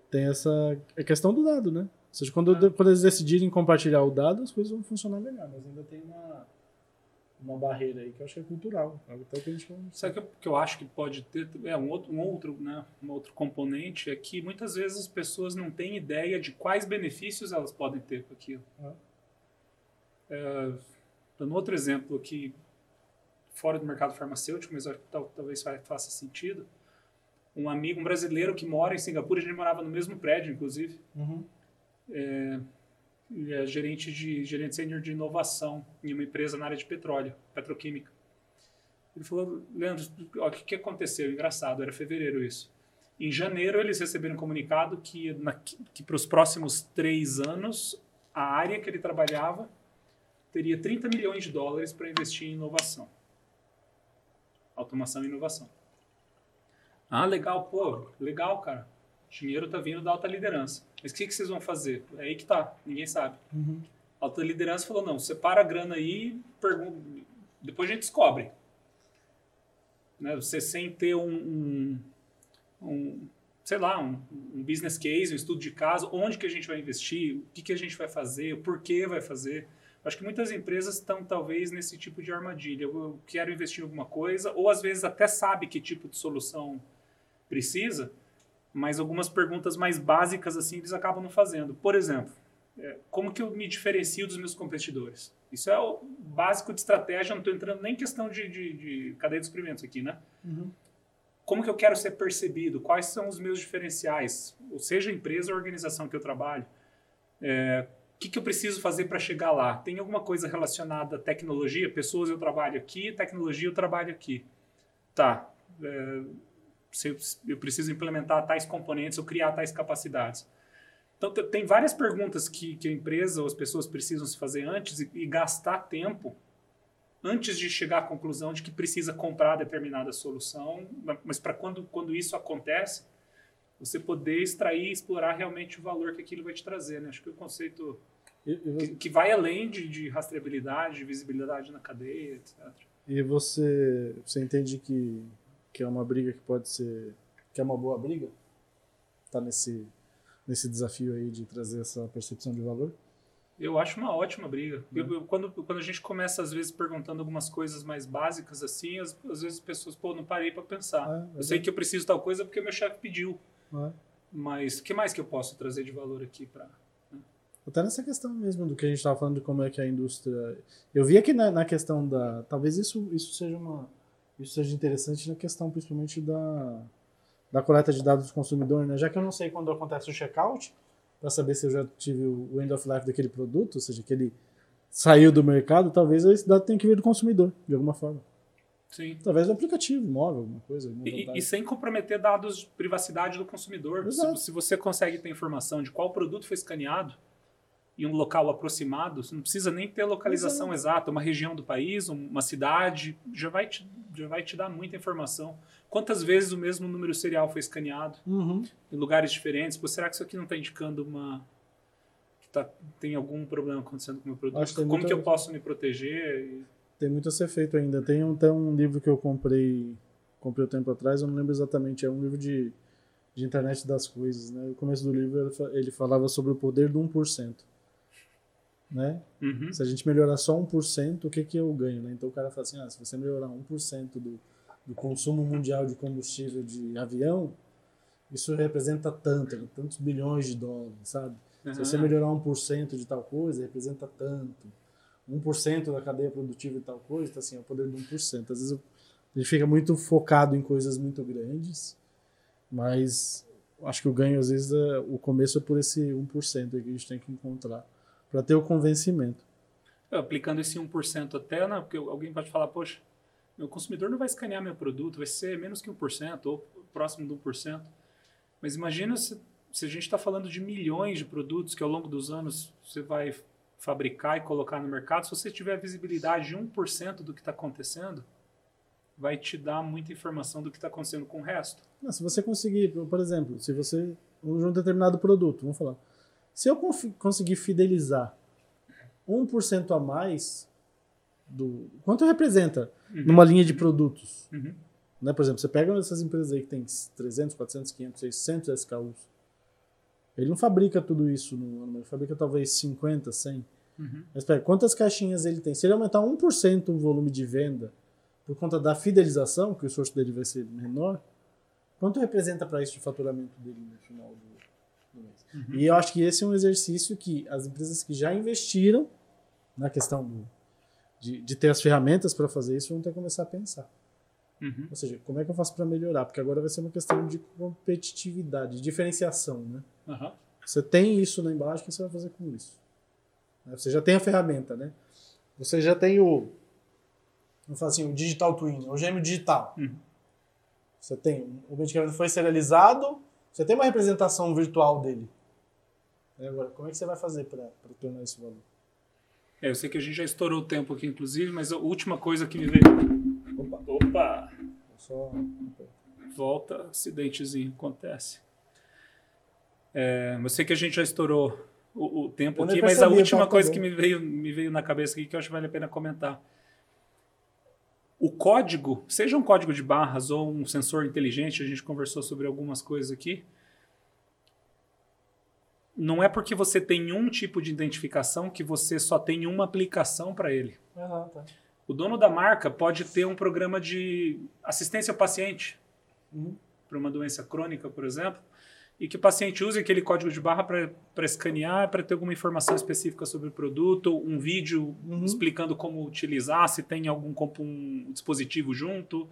Tem essa. É questão do dado, né? Ou seja, quando, ah. quando eles decidirem compartilhar o dado, as coisas vão funcionar melhor. Mas ainda tem uma uma barreira aí que eu acho que é cultural. Até que a gente Sabe o que eu acho que pode ter é um outro, um outro, né, um outro componente é que muitas vezes as pessoas não têm ideia de quais benefícios elas podem ter com aquilo. Ah. É, dando outro exemplo aqui fora do mercado farmacêutico, mas talvez faça sentido. Um amigo, um brasileiro que mora em Singapura, a gente morava no mesmo prédio, inclusive. Uhum. É, ele é gerente de gerente sênior de inovação em uma empresa na área de petróleo, petroquímica. Ele falou, Leandro, o que, que aconteceu? Engraçado, era fevereiro isso. Em janeiro eles receberam um comunicado que, na, que para os próximos três anos a área que ele trabalhava teria 30 milhões de dólares para investir em inovação, automação e inovação. Ah, legal, pô, legal, cara. Dinheiro está vindo da alta liderança. Mas o que, que vocês vão fazer? É aí que tá, ninguém sabe. Uhum. A alta liderança falou, não, separa a grana aí, pergunta, depois a gente descobre. Né? Você sem ter um, um, um sei lá, um, um, business case, um estudo de caso, onde que a gente vai investir, o que, que a gente vai fazer, o porquê vai fazer. Acho que muitas empresas estão talvez nesse tipo de armadilha. Eu quero investir em alguma coisa, ou às vezes até sabe que tipo de solução precisa, mas algumas perguntas mais básicas assim eles acabam não fazendo. Por exemplo, é, como que eu me diferencio dos meus competidores? Isso é o básico de estratégia, não estou entrando nem em questão de, de, de, cadeia de suprimentos aqui, né? Uhum. Como que eu quero ser percebido? Quais são os meus diferenciais? Ou seja, a empresa ou organização que eu trabalho. É, o que, que eu preciso fazer para chegar lá? Tem alguma coisa relacionada à tecnologia? Pessoas eu trabalho aqui, tecnologia eu trabalho aqui. Tá. É, eu preciso implementar tais componentes ou criar tais capacidades. Então, tem várias perguntas que, que a empresa ou as pessoas precisam se fazer antes e, e gastar tempo antes de chegar à conclusão de que precisa comprar determinada solução, mas para quando, quando isso acontece, você poder extrair e explorar realmente o valor que aquilo vai te trazer. Né? Acho que o conceito que, que, vai além de, de rastreabilidade, de visibilidade na cadeia, etc. E você, você entende que que é uma briga que pode ser que é uma boa briga tá nesse nesse desafio aí de trazer essa percepção de valor? Eu acho uma ótima briga. Eu, eu, quando quando a gente começa às vezes perguntando algumas coisas mais básicas assim às, às vezes as pessoas pô não parei para pensar. É, eu sei que eu preciso tal coisa porque meu chefe pediu. É. mas o que mais que eu posso trazer de valor aqui para né? até nessa questão mesmo do que a gente estava falando de como é que a indústria eu vi aqui na, na questão da talvez isso isso seja uma isso seja interessante na questão principalmente da, da coleta de dados do consumidor, né? Já que eu não sei quando acontece o checkout, para saber se eu já tive o end of life daquele produto, ou seja, que ele saiu do mercado, talvez esse dado tenha que vir do consumidor, de alguma forma. Sim. Talvez um aplicativo móvel, alguma coisa. Alguma e, e, sem comprometer dados de privacidade do consumidor. Se, se, você consegue ter informação de qual produto foi escaneado, em um local aproximado, você não precisa nem ter a localização Exato. exata, uma região do país, uma cidade, já vai te, já vai te dar muita informação. Quantas vezes o mesmo número serial foi escaneado uhum. em lugares diferentes? Pô, será que isso aqui não está indicando uma que tá, tem algum problema acontecendo com o meu produto? Como muita... que eu posso me proteger? Tem muito a ser feito ainda. Tem um, tem um livro que eu comprei comprei um tempo atrás, eu não lembro exatamente, é um livro de, de internet das coisas, né? No começo do livro ele falava sobre o poder do 1%. Né? Uhum. Se a gente melhorar só 1%, o que, que eu ganho? Né? Então o cara fala assim, ah, se você melhorar 1% do, do consumo mundial de combustível de avião, isso representa tanto, né? tantos bilhões de dólares, sabe? Uhum. Se você melhorar 1% de tal coisa, representa tanto. 1% da cadeia produtiva de tal coisa, então, assim, é o poder de 1%. Às vezes a gente fica muito focado em coisas muito grandes, mas acho que o ganho, às vezes, é, o começo é por esse 1% que a gente tem que encontrar para ter o convencimento. Aplicando esse 1% até, né, porque alguém pode falar, poxa, meu consumidor não vai escanear meu produto, vai ser menos que 1% ou próximo de 1%. Mas imagina se, se a gente está falando de milhões de produtos que ao longo dos anos você vai fabricar e colocar no mercado, se você tiver visibilidade de 1% do que está acontecendo, vai te dar muita informação do que está acontecendo com o resto. Não, se você conseguir, por exemplo, se você um determinado produto, vamos falar, se eu conseguir fidelizar 1% a mais do quanto representa uhum. numa linha de produtos, uhum. né? Por exemplo, você pega essas empresas aí que tem 300, 400, 500, 600 SKUs, ele não fabrica tudo isso no ano, ele fabrica talvez 50, 100. Uhum. Mas pera, quantas caixinhas ele tem? Se ele aumentar 1% o volume de venda por conta da fidelização, que o esforço dele vai ser menor, quanto representa para isso de faturamento dele no final do? Uhum. E eu acho que esse é um exercício que as empresas que já investiram na questão do, de, de ter as ferramentas para fazer isso vão ter que começar a pensar. Uhum. Ou seja, como é que eu faço para melhorar? Porque agora vai ser uma questão de competitividade, de diferenciação, né? Uhum. Você tem isso na embalagem, o que você vai fazer com isso? Né? Você já tem a ferramenta, né? Você já tem o, vamos falar assim, o digital twin, o gêmeo digital. Uhum. Você tem, o medicamento foi serializado, você tem uma representação virtual dele. Agora, como é que você vai fazer para tornar esse valor? É, eu sei que a gente já estourou o tempo aqui, inclusive, mas a última coisa que me veio Opa! Opa. Só... Volta, acidentezinho acontece. É, eu sei que a gente já estourou o, o tempo aqui, mas a última coisa que me veio, me veio na cabeça aqui que eu acho que vale a pena comentar. O código, seja um código de barras ou um sensor inteligente, a gente conversou sobre algumas coisas aqui. Não é porque você tem um tipo de identificação que você só tem uma aplicação para ele. Uhum, tá. O dono da marca pode ter um programa de assistência ao paciente uhum. para uma doença crônica, por exemplo, e que o paciente use aquele código de barra para escanear, para ter alguma informação específica sobre o produto, um vídeo uhum. explicando como utilizar, se tem algum um dispositivo junto.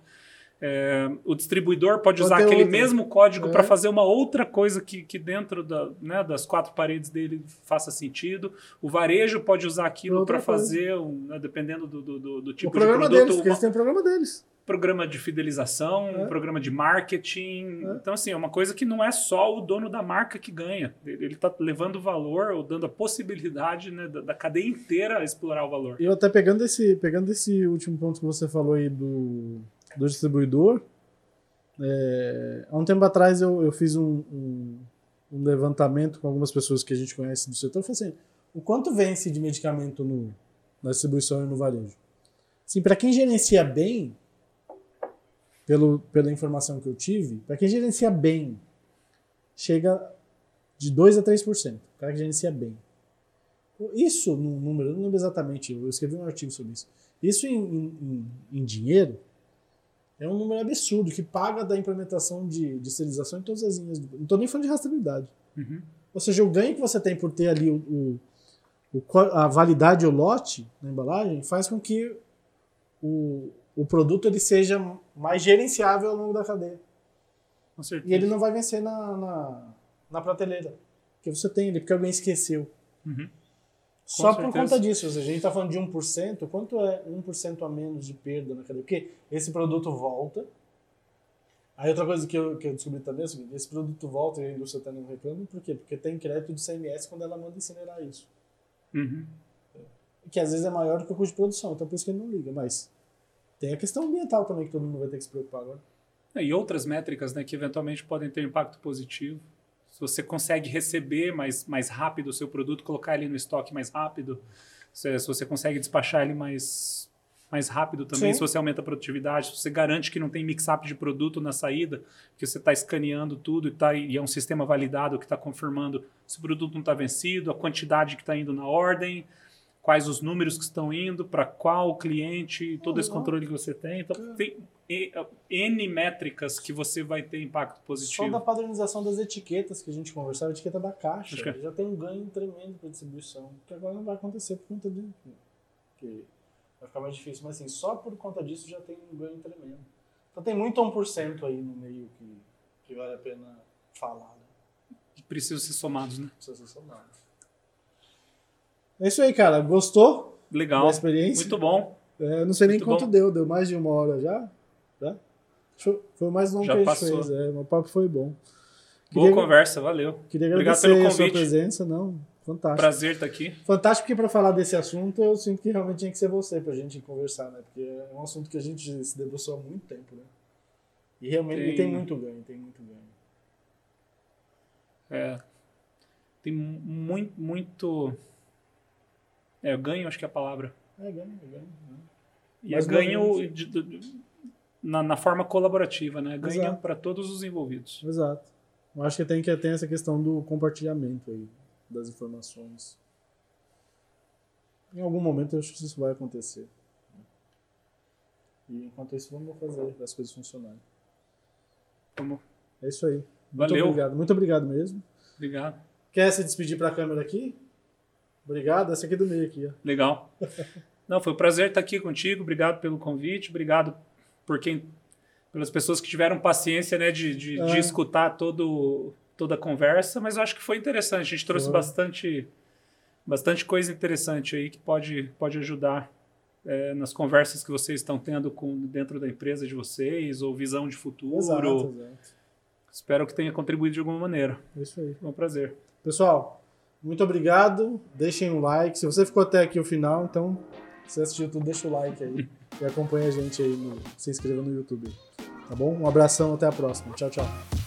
É, o distribuidor pode, usar aquele outra. mesmo código é. para fazer uma outra coisa que, que dentro da, né, das quatro paredes dele faça sentido. O varejo pode usar aquilo para fazer, um, né, dependendo do, do, do tipo o de produto. Deles, uma, eles têm o programa deles. Programa de fidelização, é. um programa de marketing. É. Então, assim, é uma coisa que não é só o dono da marca que ganha. Ele está levando valor ou dando a possibilidade né, da, da, cadeia inteira a explorar o valor. E eu até pegando esse, pegando esse último ponto que você falou aí do do distribuidor. É, há um tempo atrás eu, eu fiz um, um, um, levantamento com algumas pessoas que a gente conhece do setor. Eu falei assim, o quanto vence de medicamento no, na distribuição e no varejo? Assim, para quem gerencia bem, pelo, pela informação que eu tive, para quem gerencia bem, chega de 2 a 3%. O cara que gerencia bem. Isso, no número, eu não lembro exatamente, eu escrevi um artigo sobre isso. Isso em, em, em dinheiro é um número absurdo que paga da implementação de, de serialização em todas as linhas. Não estou nem falando de rastreabilidade. Uhum. Ou seja, o ganho que você tem por ter ali o, o, o a validade ou lote na embalagem faz com que o, o produto ele seja mais gerenciável ao longo da cadeia. E ele não vai vencer na, na, na prateleira. Porque você tem ele, porque alguém esqueceu. Uhum. Só por conta disso, seja, a gente está falando de 1%, quanto é 1% a menos de perda na cadeia? Porque esse produto volta. Aí outra coisa que eu, que eu descobri também é o seguinte, esse produto volta e a indústria está não reclamando, por quê? Porque tem crédito de CMS quando ela manda incinerar isso. Uhum. Que às vezes é maior do que o custo de produção, então por isso que ele não liga, mas tem a questão ambiental também que todo mundo vai ter que se preocupar agora. É, e outras métricas né, que eventualmente podem ter impacto positivo se você consegue receber mais, mais rápido o seu produto, colocar ele no estoque mais rápido, se, se você consegue despachar ele mais, mais rápido também, Sim. se você aumenta a produtividade, se você garante que não tem mix-up de produto na saída, que você está escaneando tudo e, tá, e é um sistema validado que está confirmando se o produto não está vencido, a quantidade que está indo na ordem, quais os números que estão indo, para qual cliente, todo esse controle que você tem. Então, tem N métricas que você vai ter impacto positivo. Só da padronização das etiquetas que a gente conversava, a etiqueta da caixa, que... já tem um ganho tremendo para distribuição, que agora não vai acontecer por conta de... Que vai ficar mais difícil, mas assim, só por conta disso já tem um ganho tremendo. Então tem muito 1% aí no meio que, que vale a pena falar. Né? Precisam ser somados, né? Precisam ser somados. É isso aí, cara. Gostou? Legal. Da experiência? Muito bom. É, não sei nem Muito quanto bom. deu. Deu mais de uma hora já? Já? Foi mais longo já que a gente passou. fez. É, o papo foi bom. Boa conversa, valeu. Queria agradecer Obrigado pelo convite. a sua presença. Não, fantástico. Prazer estar aqui. Fantástico porque para falar desse assunto eu sinto que realmente tinha que ser você para a gente conversar, né? Porque é um assunto que a gente se debruçou há muito tempo, né? E realmente tem, tem muito ganho, tem muito ganho. É. Tem muito, muito é, ganho, acho que é a palavra. É, ganho, ganho. Né? E é ganho de, de, na, na, forma colaborativa, né? Ganho para todos os envolvidos. Exato. Eu acho que tem que ter essa questão do compartilhamento aí das informações. Em algum momento eu acho que isso vai acontecer. Né? E enquanto isso, vamos fazer as coisas funcionarem. Vamos. É isso aí. Valeu. Muito obrigado. Muito obrigado mesmo. Obrigado. Quer se despedir para a câmera aqui? Obrigado, essa aqui é do meio aqui. Ó. Legal. Não, foi um prazer estar aqui contigo. Obrigado pelo convite. Obrigado por quem, pelas pessoas que tiveram paciência, né, de, de, é. de escutar todo, toda a conversa. Mas eu acho que foi interessante. A gente trouxe bastante, bastante coisa interessante aí que pode, pode ajudar é, nas conversas que vocês estão tendo com dentro da empresa de vocês ou visão de futuro. Exato, exato. Espero que tenha contribuído de alguma maneira. Isso aí. Foi um prazer. Pessoal, muito obrigado. Deixem um like. Se você ficou até aqui o final, então, se assistiu tudo, deixa o like aí. e acompanha a gente aí, no, se inscreva no YouTube. Tá bom? Um abração, até a próxima. Tchau, tchau.